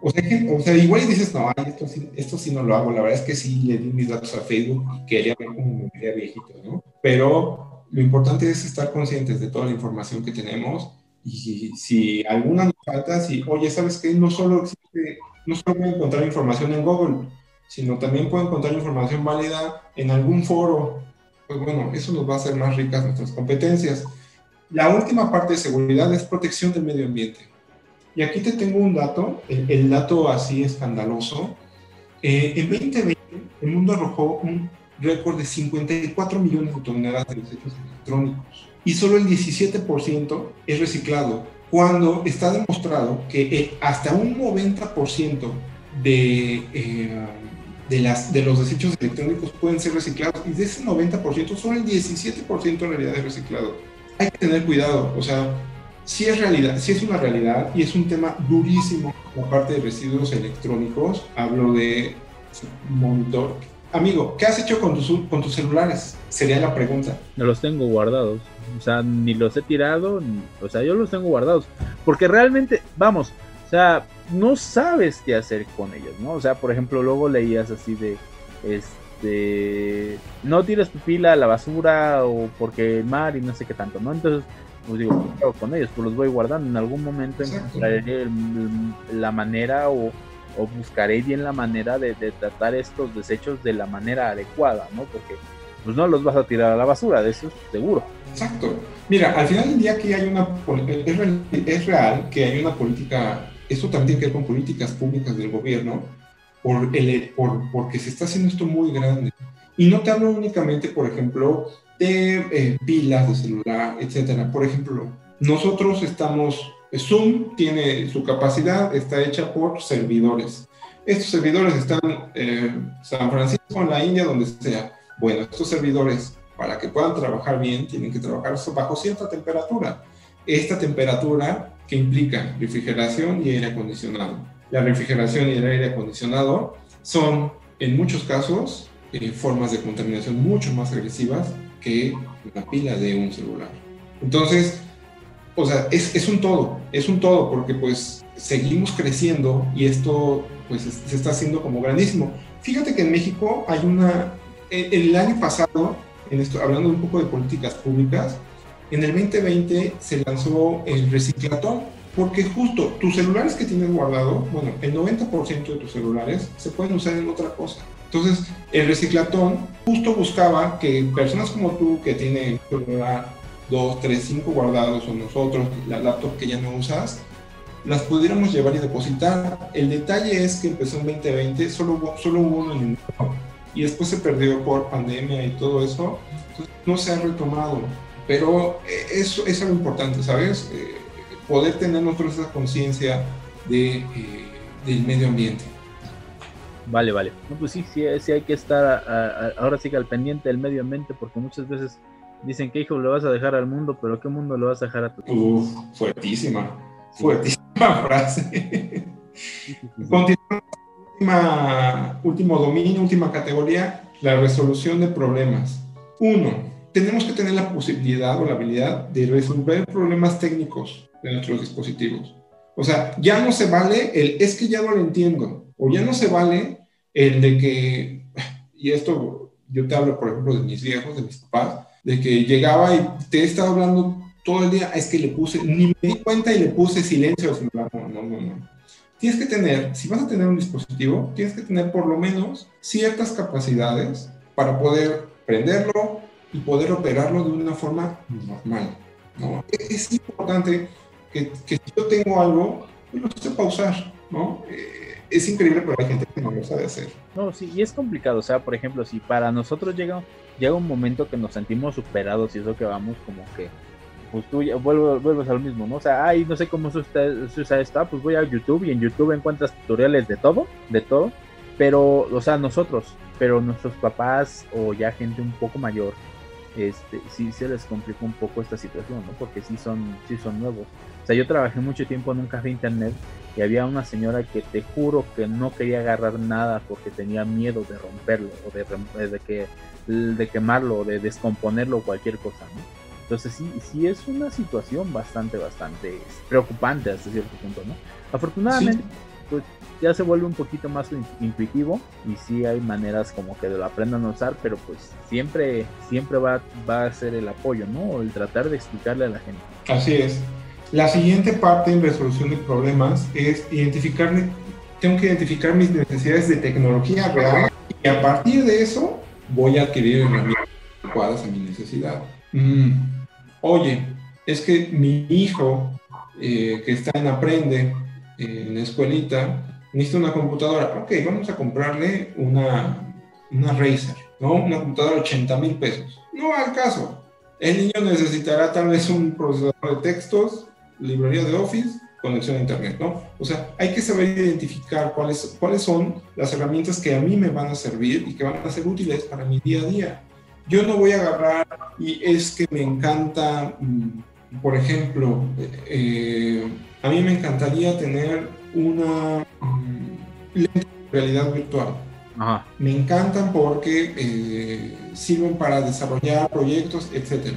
Speaker 2: O sea, o sea igual dices, no, esto, esto sí no lo hago. La verdad es que sí le di mis datos a Facebook y quería ver cómo me veía viejito, ¿no? Pero lo importante es estar conscientes de toda la información que tenemos y si, alguna nos falta, si, oye, ¿sabes qué? No solo existe, no solo puedo encontrar información en Google, sino también puedo encontrar información válida en algún foro. Pues bueno, eso nos va a hacer más ricas nuestras competencias. La última parte de seguridad es protección del medio ambiente. Y aquí te tengo un dato, el, dato así escandaloso. Eh, en 2020, el mundo arrojó un récord de 54 millones de toneladas de desechos electrónicos y solo el 17% es reciclado, cuando está demostrado que eh, hasta un 90% de, eh, de, las, de los desechos electrónicos pueden ser reciclados y de ese 90% solo el 17% en realidad es reciclado. Hay que tener cuidado, o sea, si es realidad, si es una realidad y es un tema durísimo la parte de residuos electrónicos, hablo de monitor Amigo, ¿qué has hecho con tus, con tus celulares? Sería la pregunta.
Speaker 1: No los tengo guardados. O sea, ni los he tirado. o sea, yo los tengo guardados. Porque realmente, vamos, o sea, no sabes qué hacer con ellos, ¿no? O sea, por ejemplo, luego leías así de, este, no tires tu pila a la basura o porque el mar y no sé qué tanto, ¿no? Entonces, pues digo, ¿qué hago con ellos? Pues los voy guardando. En algún momento encontraré la manera o o buscaré bien la manera de, tratar estos desechos de la manera adecuada, ¿no? Porque pues no los vas a tirar a la basura, de eso seguro.
Speaker 2: Exacto. Mira, al final del día que hay una, es real que hay una política, esto también tiene que ver con políticas públicas del gobierno, por el, por, porque se está haciendo esto muy grande. Y no te hablo únicamente, por ejemplo, de eh, pilas de celular, etcétera. Por ejemplo, nosotros estamos Zoom tiene su capacidad, está hecha por servidores. Estos servidores están en San Francisco, en la India, donde sea. Bueno, estos servidores, para que puedan trabajar bien, tienen que trabajar bajo cierta temperatura. Esta temperatura que implica refrigeración y aire acondicionado. La refrigeración y el aire acondicionado son, en muchos casos, eh, formas de contaminación mucho más agresivas que la pila de un celular. Entonces, o sea, es, es, un todo, es un todo, porque pues seguimos creciendo y esto pues se está haciendo como grandísimo. Fíjate que en México hay una, el, año pasado, en esto, hablando un poco de políticas públicas, en el 2020 se lanzó el reciclatón. Porque justo tus celulares que tienes guardado, bueno, el 90% de tus celulares se pueden usar en otra cosa. Entonces, el reciclatón justo buscaba que personas como tú, que tienen celular 2, 3, 5 guardados, o nosotros, la laptop que ya no usas, las pudiéramos llevar y depositar. El detalle es que empezó en 2020, solo hubo, solo hubo uno en el y después se perdió por pandemia y todo eso, entonces no se ha retomado. Pero eh, eso, es algo importante, ¿sabes? Eh, poder tener nosotros esa conciencia de, eh, del medio ambiente.
Speaker 1: Vale, vale. No, pues sí, sí, sí hay que estar ahora sí que al pendiente del medio ambiente, porque muchas veces dicen que hijo le vas a dejar al mundo, pero ¿qué mundo le vas a dejar a tu
Speaker 2: Uf, fuertísima, fuertísima frase. Continuamos última, último dominio, última categoría, la resolución de problemas. Uno, tenemos que tener la posibilidad o la habilidad de resolver problemas técnicos de nuestros dispositivos. O sea, ya no se vale el es que ya no lo entiendo, o ya no se vale el de que, y esto yo te hablo, por ejemplo, de mis viejos, de mis papás, de que llegaba y te he estado hablando todo el día, es que le puse, ni me di cuenta y le puse silencio No, no, no, no tienes que tener, si vas a tener un dispositivo, tienes que tener por lo menos ciertas capacidades para poder prenderlo y poder operarlo de una forma normal. ¿no? Es importante que, que si yo tengo algo, pues lo sepa usar. ¿no? Es increíble, pero hay gente que no lo sabe hacer.
Speaker 1: No, sí, y es complicado. O sea, por ejemplo, si para nosotros llega, llega un momento que nos sentimos superados y eso que vamos como que pues tú ya vuelves, vuelves a lo mismo, ¿no? O sea, ay, no sé cómo se usa, esto, pues voy a YouTube y en YouTube encuentras tutoriales de todo, de todo, pero, o sea, nosotros, pero nuestros papás o ya gente un poco mayor, este, sí se les complica un poco esta situación, ¿no? Porque sí son, sí son nuevos. O sea, yo trabajé mucho tiempo en un café internet y había una señora que te juro que no quería agarrar nada porque tenía miedo de romperlo o de, de, que, de quemarlo o de descomponerlo o cualquier cosa, ¿no? Entonces sí, sí es una situación bastante, bastante preocupante hasta cierto punto, ¿no? Afortunadamente, pues ya se vuelve un poquito más intuitivo y sí hay maneras como que lo aprendan a usar, pero pues siempre, siempre va, va a ser el apoyo, ¿no? El tratar de explicarle a la gente.
Speaker 2: Así es. La siguiente parte en resolución de problemas es identificar, tengo que identificar mis necesidades de tecnología real y a partir de eso voy a adquirir herramientas adecuadas a mi necesidad. Mm oye, es que mi hijo eh, que está en Aprende, en la escuelita, necesita una computadora. Ok, vamos a comprarle una, una Razer, ¿no? Una computadora de 80 mil pesos. No al caso. El niño necesitará tal vez un procesador de textos, librería de Office, conexión a Internet, ¿no? O sea, hay que saber identificar cuáles, cuáles son las herramientas que a mí me van a servir y que van a ser útiles para mi día a día. Yo no voy a agarrar y es que me encanta, mm, por ejemplo, eh, a mí me encantaría tener una mm, realidad virtual. Me encantan porque eh, sirven para desarrollar proyectos, etc.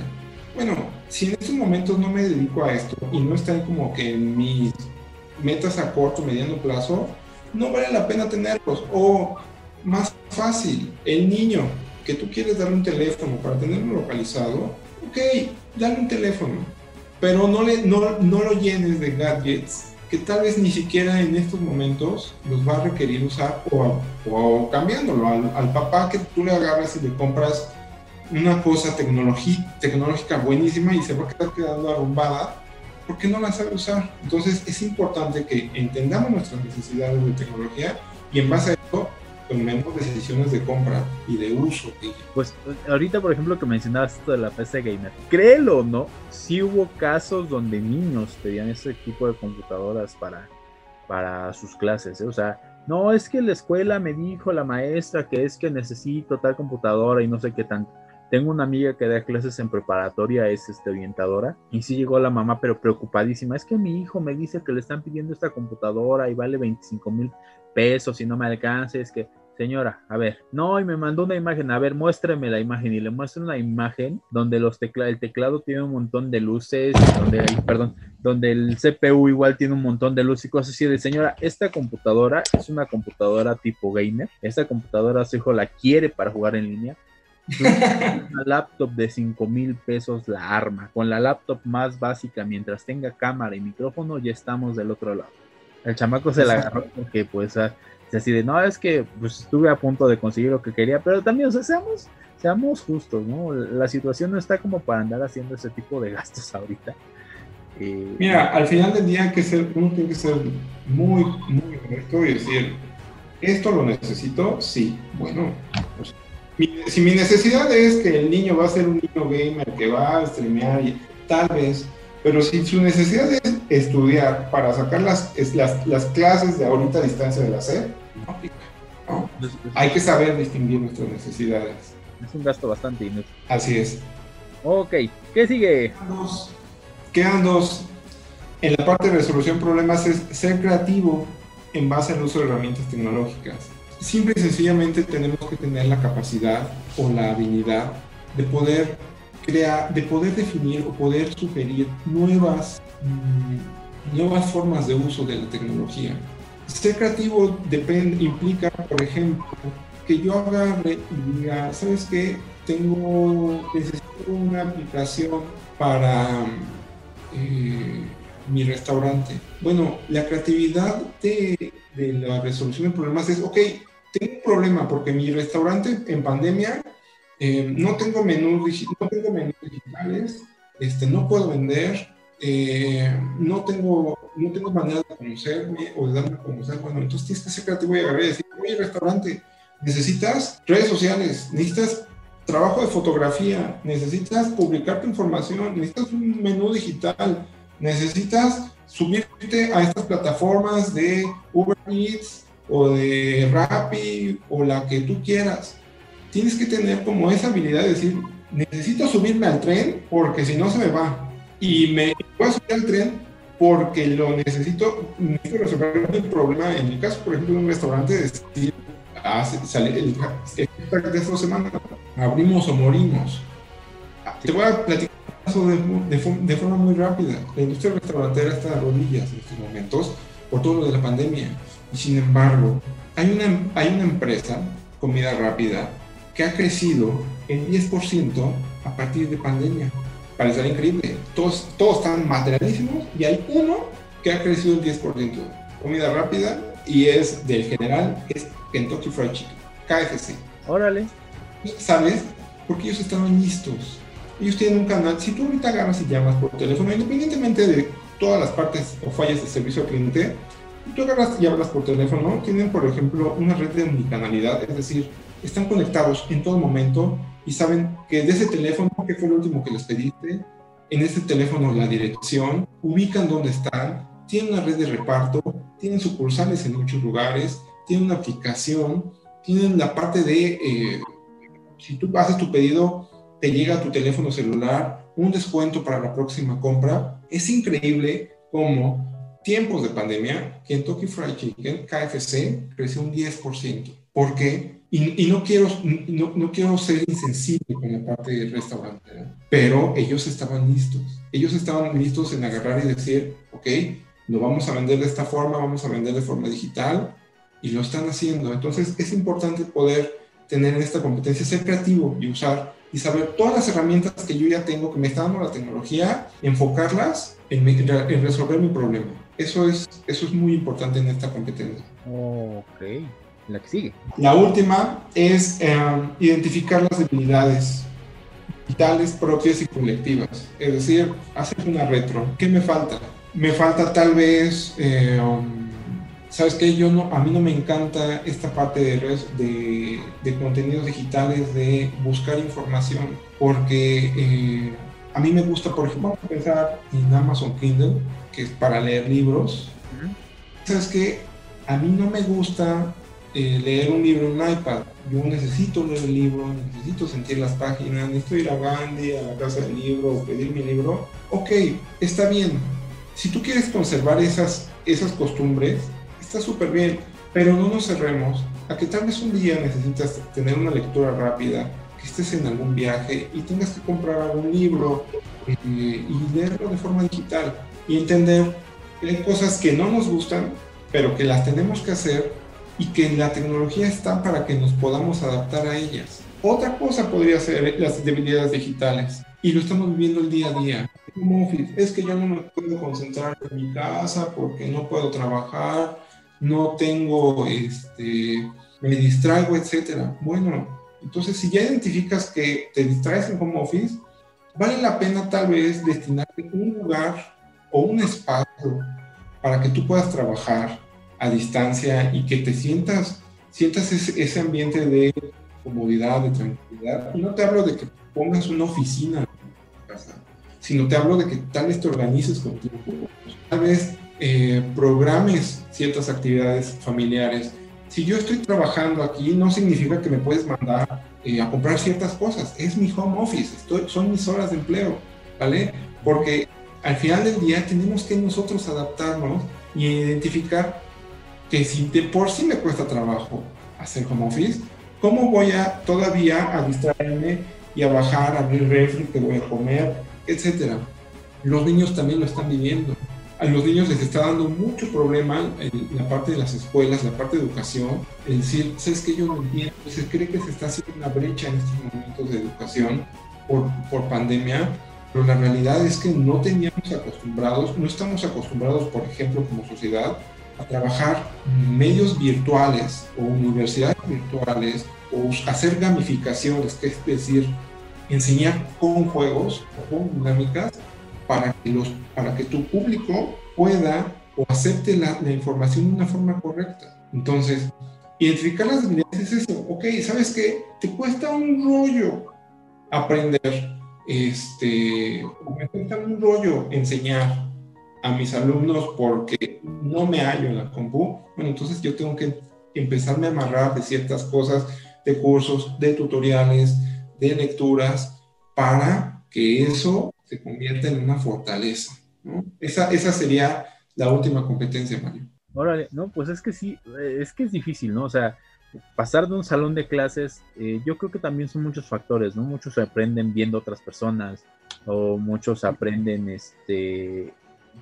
Speaker 2: Bueno, si en estos momentos no me dedico a esto y no están como que en mis metas a corto, mediano plazo, no vale la pena tenerlos. O más fácil, el niño que tú quieres darle un teléfono para tenerlo localizado, ok, dale un teléfono, pero no, lo llenes de gadgets que tal vez ni siquiera en estos momentos los va a requerir usar o, o cambiándolo al, al, papá que tú le agarras y le compras una cosa tecnológica buenísima y se va a quedar quedando arrumbada porque no la sabe usar. Entonces es importante que entendamos nuestras necesidades de tecnología y en base a eso tomemos decisiones de compra y de uso.
Speaker 1: Pues ahorita, por ejemplo, que mencionabas esto de la PC gamer, créelo o no, sí hubo casos donde niños pedían ese tipo de computadoras para, para sus clases, ¿eh? o sea, no, es que la escuela me dijo la maestra que es que necesito tal computadora y no sé qué tanto. Tengo una amiga que da clases en preparatoria, es este, orientadora, y sí llegó la mamá, pero preocupadísima. Es que mi hijo me dice que le están pidiendo esta computadora y vale 25 mil pesos y no me alcanza. Es que señora, a ver, no, y me mandó una imagen, a ver, muéstrame la imagen y le muestra una imagen donde los tecla el teclado tiene un montón de luces, donde, perdón, donde el CPU igual tiene un montón de luces y cosas así de, señora, esta computadora es una computadora tipo gamer, esta computadora su hijo la quiere para jugar en línea, Una laptop de 5 mil pesos la arma. Con la laptop más básica, mientras tenga cámara y micrófono, ya estamos del otro lado. El chamaco se la agarró porque, pues, así de, no, es que pues, estuve a punto de conseguir lo que quería, pero también, o sea, seamos, seamos justos, ¿no? La situación no está como para andar haciendo ese tipo de gastos ahorita.
Speaker 2: Eh, Mira, al final del día que ser, uno tiene que ser muy, muy honesto y decir, ¿esto lo necesito? Sí. Bueno, pues, si mi necesidad es que el niño va a ser un niño gamer que va a streamear, tal vez, pero si su necesidad es estudiar para sacar las, las, las clases de ahorita a distancia de la SED, no aplica. Hay que saber distinguir nuestras necesidades.
Speaker 1: Es un gasto bastante inútil.
Speaker 2: Así es.
Speaker 1: Ok, ¿qué sigue?
Speaker 2: Quedan dos. En la parte de resolución de problemas es ser creativo en base al uso de herramientas tecnológicas. Simple y sencillamente tenemos que tener la capacidad o la habilidad de poder crear, de poder definir o poder sugerir nuevas, mm, nuevas formas de uso de la tecnología. Ser creativo depende, implica, por ejemplo, que yo agarre y diga, ¿sabes qué? Tengo, necesito una aplicación para eh, mi restaurante. Bueno, la creatividad de, de, la resolución de problemas es, ok, tengo un problema porque mi restaurante en pandemia eh, no, tengo menús, no menús digitales, este, no puedo vender, eh, no, tengo, no tengo manera de conocerme o de darme a conocer. Bueno, entonces tienes que ser creativo y agarrar y decir, oye, restaurante, necesitas redes sociales, necesitas trabajo de fotografía, necesitas publicar tu información, necesitas un menú digital, necesitas subirte a estas plataformas de Uber Eats o de Rappi o la que tú quieras. Tienes que tener como esa habilidad de decir, necesito subirme al tren porque si no se me va. Y me voy a subir al tren porque lo necesito, necesito resolver un problema. En el caso, por ejemplo, de un restaurante, decir, sale el, de esta semana, abrimos o morimos. Te voy a platicar eso de, de, forma muy rápida. La industria restaurantera está a rodillas en estos momentos por todo lo de la pandemia. Y sin embargo, hay una, hay una empresa, comida rápida, que ha crecido en 10% a partir de pandemia. Parece increíble. Todos, todos están materialísimos y hay uno que ha crecido el 10%. Comida rápida y es del general, es Kentucky Fried Chicken, KFC.
Speaker 1: Órale.
Speaker 2: ¿Sabes? Porque ellos estaban listos. Ellos tienen un canal. Si tú ahorita agarras y llamas por teléfono, independientemente de todas las partes o fallas de servicio al cliente, tú agarras y hablas por teléfono, tienen, por ejemplo, una red de omnicanalidad, es decir, están conectados en todo momento y saben que de ese teléfono, que fue el último que les pediste, en ese teléfono la dirección, ubican dónde están, tienen una red de reparto, tienen sucursales en muchos lugares, tienen una aplicación, tienen la parte de, eh, si tú haces tu pedido, te llega a tu teléfono celular un descuento para la próxima compra. Es increíble cómo tiempos de pandemia, Kentucky Fried Chicken, KFC, creció un 10%. ¿Por qué? Y, no, quiero, no, no, quiero ser insensible con la parte del restaurante, pero ellos estaban listos. Ellos estaban listos en agarrar y decir, ok, lo vamos a vender de esta forma, vamos a vender de forma digital, y lo están haciendo. Entonces es importante poder tener esta competencia, ser creativo y usar y saber todas las herramientas que yo ya tengo, que me está dando la tecnología, enfocarlas en, en resolver mi problema. Eso es, eso es muy importante en esta competencia.
Speaker 1: Ok, la que sigue.
Speaker 2: La última es eh, identificar las debilidades vitales, propias y colectivas. Es decir, hacer una retro. ¿Qué me falta? Me falta tal vez... Eh, sabes que yo no, a mí no me encanta esta parte de, de, de contenidos digitales, de buscar información, porque eh, a mí me gusta, por ejemplo, vamos a pensar en Amazon Kindle, que es para leer libros. Sabes que a mí no me gusta eh, leer un libro en un iPad. Yo necesito leer el libro, necesito sentir las páginas, necesito ir a Gandhi, a la casa del libro, o pedir mi libro. Ok, está bien. Si tú quieres conservar esas, esas costumbres, está súper bien, pero no nos cerremos a que tal vez un día necesitas tener una lectura rápida, que estés en algún viaje y tengas que comprar algún libro eh, y leerlo de forma digital y entender que hay cosas que no nos gustan, pero que las tenemos que hacer y que la tecnología está para que nos podamos adaptar a ellas. Otra cosa podría ser las debilidades digitales y lo estamos viviendo el día a día. es que yo no me puedo concentrar en mi casa porque no puedo trabajar, no tengo, este, me distraigo, etcétera. Bueno, entonces si ya identificas que te distraes en home office, vale la pena tal vez destinarte un lugar o un espacio para que tú puedas trabajar a distancia y que te sientas, sientas ese, ambiente de comodidad, de tranquilidad. No te hablo de que pongas una oficina en tu casa, sino te hablo de que tal vez te organices con tiempo, tal vez eh, programes ciertas actividades familiares. Si yo estoy trabajando aquí, no significa que me puedes mandar eh, a comprar ciertas cosas. Es mi home office, estoy, son mis horas de empleo, ¿vale? Porque al final del día tenemos que nosotros adaptarnos y identificar que si de por sí me cuesta trabajo hacer home office, ¿Cómo voy a todavía a distraerme y a bajar, a abrir refri, que voy a comer, etcétera? Los niños también lo están viviendo. A los niños les está dando mucho problema en la parte de las escuelas, la parte de educación, el decir, ¿sabes que Yo no entiendo. Se cree que se está haciendo una brecha en estos momentos de educación por, por pandemia, pero la realidad es que no teníamos acostumbrados, no estamos acostumbrados, por ejemplo, como sociedad, a trabajar medios virtuales o universidades virtuales o hacer gamificaciones, que es decir, enseñar con juegos o con dinámicas para que, los, para que tu público pueda o acepte la, la información de una forma correcta. Entonces, identificar las debilidades es eso. Ok, ¿sabes qué? Te cuesta un rollo aprender, este, me cuesta un rollo enseñar a mis alumnos porque no me hallo en la compu, bueno, entonces yo tengo que empezarme a amarrar de ciertas cosas, de cursos, de tutoriales, de lecturas, para que eso se convierta en una fortaleza. ¿no? Esa, esa sería la última competencia, Mario.
Speaker 1: Órale, no, pues es que sí, es que es difícil, ¿no? O sea, pasar de un salón de clases, eh, yo creo que también son muchos factores, ¿no? Muchos aprenden viendo otras personas, o muchos aprenden este,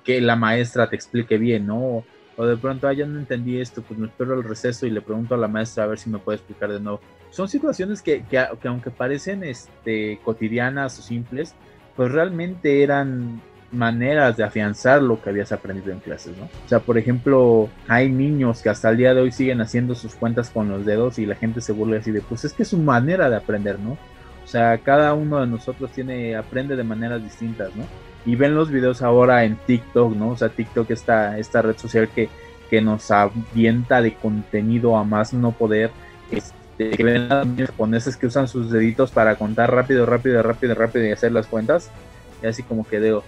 Speaker 1: que la maestra te explique bien, ¿no? O de pronto, ah, ya no entendí esto, pues me espero el receso y le pregunto a la maestra a ver si me puede explicar de nuevo. Son situaciones que, que, aunque parecen este, cotidianas o simples, pues realmente eran maneras de afianzar lo que habías aprendido en clases, ¿no? O sea, por ejemplo, hay niños que hasta el día de hoy siguen haciendo sus cuentas con los dedos y la gente se burla así de, pues es que es su manera de aprender, ¿no? O sea, cada uno de nosotros tiene, aprende de maneras distintas, ¿no? y ven los videos ahora en TikTok, ¿no? O sea, TikTok esta, esta red social que, que nos avienta de contenido a más no poder, este, que ven a los japoneses que usan sus deditos para contar rápido, rápido, rápido, rápido y hacer las cuentas, y así como que digo,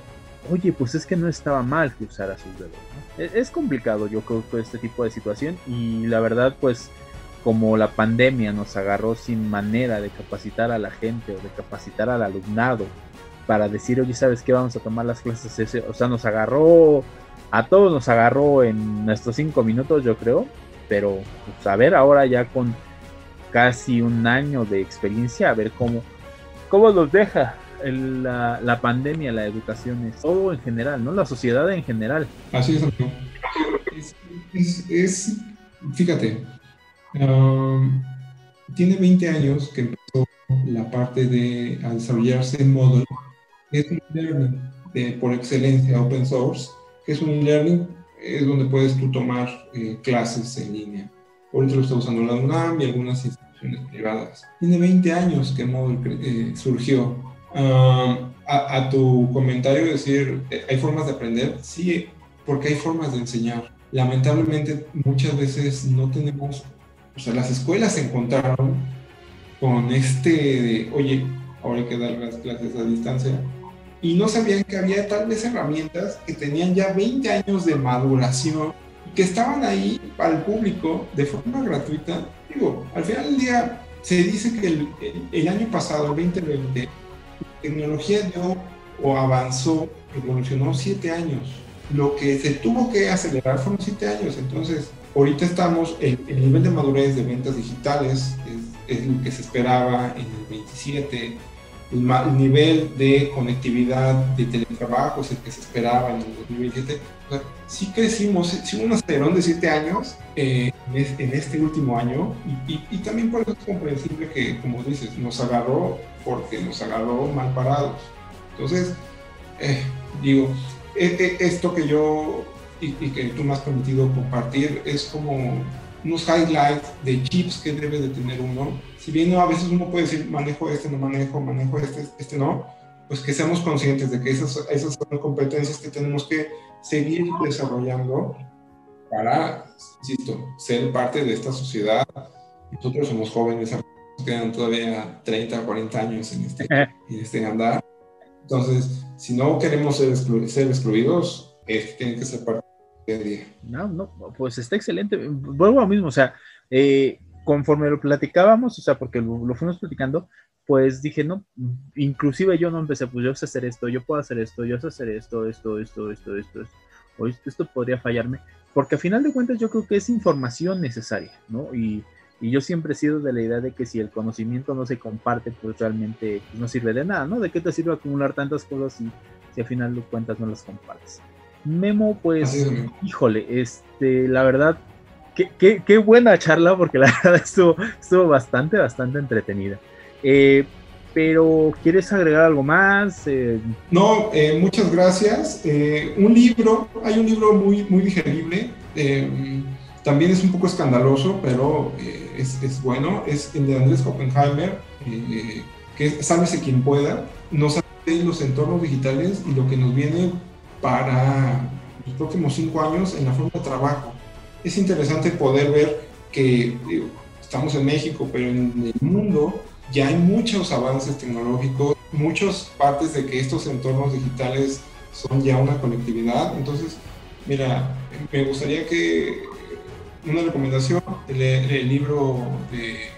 Speaker 1: oye, pues es que no estaba mal que usara sus dedos, ¿no? es, complicado yo creo que este tipo de situación y la verdad pues como la pandemia nos agarró sin manera de capacitar a la gente o de capacitar al alumnado para decir, oye, ¿sabes qué? Vamos a tomar las clases. Ese, o sea, nos agarró, a todos nos agarró en nuestros cinco minutos, yo creo. Pero, pues, a ver, ahora ya con casi un año de experiencia, a ver cómo, cómo nos deja la, la, pandemia, la educación, todo en general, ¿no? La sociedad en general.
Speaker 2: Así es, amigo. Es, es, fíjate, um, tiene 20 años que empezó la parte de desarrollarse en módulo es un learning de, por excelencia open source, que es un learning, es donde puedes tú tomar eh, clases en línea. Ahorita lo está usando la UNAM y algunas instituciones privadas. Tiene 20 años que Moodle eh, surgió. A, a, tu comentario, decir, eh, ¿hay formas de aprender? Sí, porque hay formas de enseñar. Lamentablemente, muchas veces no tenemos, o sea, las escuelas se encontraron con este de, oye, ahora hay que dar las clases a distancia, y no sabían que había tal vez herramientas que tenían ya 20 años de maduración, que estaban ahí para el público de forma gratuita. Digo, al final del día se dice que el, el, año pasado, el 2020, la tecnología dio o avanzó, evolucionó 7 años. Lo que se tuvo que acelerar fueron 7 años. Entonces, ahorita estamos, el, el nivel de madurez de ventas digitales es, es lo que se esperaba en el 27 el, nivel de conectividad de teletrabajo es el que se esperaba en el 2027. O sea, sí crecimos, sí hubo un acelerón de siete años eh, en este último año y, y, también por eso es comprensible que, como dices, nos agarró porque nos agarró mal parados. Entonces, eh, digo, e, e, esto que yo y, y, que tú me has permitido compartir es como unos highlights de chips que debe de tener uno si bien a veces uno puede decir, manejo este, no manejo, manejo este, este no, pues que seamos conscientes de que esas, esas son competencias que tenemos que seguir desarrollando para, insisto, ser parte de esta sociedad. Nosotros somos jóvenes, quedan todavía 30, 40 años en este, en este andar. Entonces, si no queremos ser, ser excluidos, esto tiene que ser parte del día.
Speaker 1: No, no, pues está excelente. Vuelvo a lo mismo, o sea, eh, conforme lo platicábamos, o sea, porque lo, fuimos platicando, pues dije, no, inclusive yo no empecé, pues yo sé hacer esto, yo puedo hacer esto, yo sé hacer esto, esto, esto, esto, esto, esto, o esto, podría fallarme, porque a final de cuentas yo creo que es información necesaria, ¿no? Y, y, yo siempre he sido de la idea de que si el conocimiento no se comparte, pues realmente no sirve de nada, ¿no? ¿De qué te sirve acumular tantas cosas si, si a final de cuentas no las compartes? Memo, pues, híjole, este, la verdad, Qué, buena charla, porque la verdad estuvo, estuvo bastante, bastante entretenida. Eh, pero, ¿quieres agregar algo más?
Speaker 2: Eh, no, eh, muchas gracias. un libro, hay un libro muy, muy digerible, también es un poco escandaloso, pero es, es, bueno, es el de Andrés Oppenheimer, que es Sálvese quien pueda, nos de los entornos digitales y lo que nos viene para los próximos cinco años en la forma de trabajo es interesante poder ver que estamos en México, pero en el mundo ya hay muchos avances tecnológicos, muchas partes de que estos entornos digitales son ya una conectividad. Entonces, mira, me gustaría que una recomendación, leer el libro de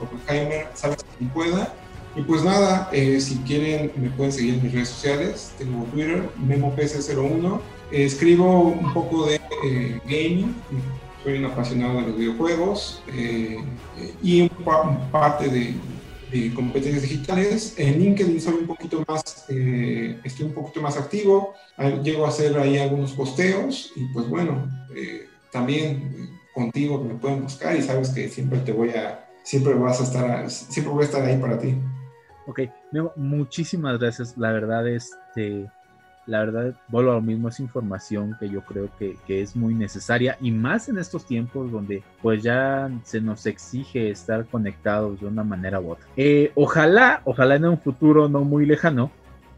Speaker 2: Oppenheimer, Sabes quien pueda. Y pues nada, eh, si quieren me pueden seguir en mis redes sociales, tengo Twitter, MemoPC01, escribo un poco de eh, gaming, soy un apasionado de los videojuegos eh, y en parte de, competencias digitales. En LinkedIn soy un poquito más, eh, estoy un poquito más activo, llego a hacer ahí algunos posteos y pues bueno, eh, también contigo me pueden buscar y sabes que siempre te voy a, siempre vas a estar, siempre voy a estar ahí para ti.
Speaker 1: Ok, muchísimas gracias, la verdad, este la verdad, vuelvo a lo mismo, es información que yo creo que, es muy necesaria y más en estos tiempos donde pues ya se nos exige estar conectados de una manera u otra. Eh, ojalá, ojalá en un futuro no muy lejano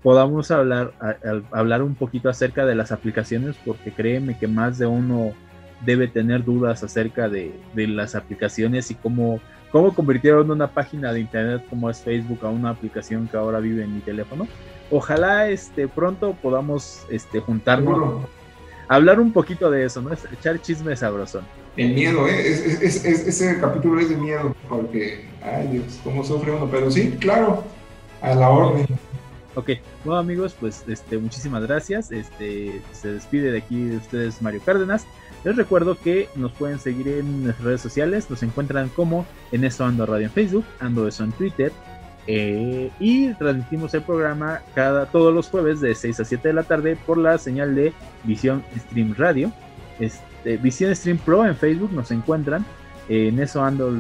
Speaker 1: podamos hablar, hablar un poquito acerca de las aplicaciones porque créeme que más de uno debe tener dudas acerca de, de las aplicaciones y cómo, cómo convirtieron una página de internet como es Facebook a una aplicación que ahora vive en mi teléfono ojalá este pronto podamos este juntarnos hablar un poquito de eso, ¿no? Echar chisme sabrosón.
Speaker 2: El miedo, ¿eh? Es, ese capítulo es de miedo, porque, ay Dios, cómo sufre uno, pero sí, claro, a la orden.
Speaker 1: Ok, bueno amigos, pues este, muchísimas gracias. Este, se despide de aquí de ustedes Mario Cárdenas. Les recuerdo que nos pueden seguir en nuestras redes sociales, nos encuentran como en esto ando radio en Facebook, ando eso en Twitter, eh, y transmitimos el programa cada todos los jueves de 6 a 7 de la tarde por la señal de Visión Stream Radio. Este, Visión Stream Pro en Facebook nos encuentran. en eso ando,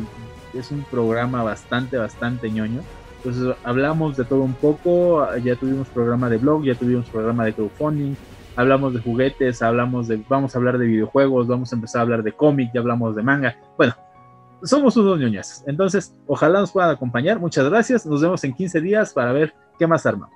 Speaker 1: es un programa bastante, bastante ñoño. Entonces hablamos de todo un poco. Ya tuvimos programa de blog, ya tuvimos programa de crowdfunding. Hablamos de juguetes, hablamos de, vamos a hablar de videojuegos, vamos a empezar a hablar de cómic, ya hablamos de manga. Bueno, somos unos ñoñas. Entonces, ojalá nos puedan acompañar. Muchas gracias. Nos vemos en 15 días para ver qué más armamos.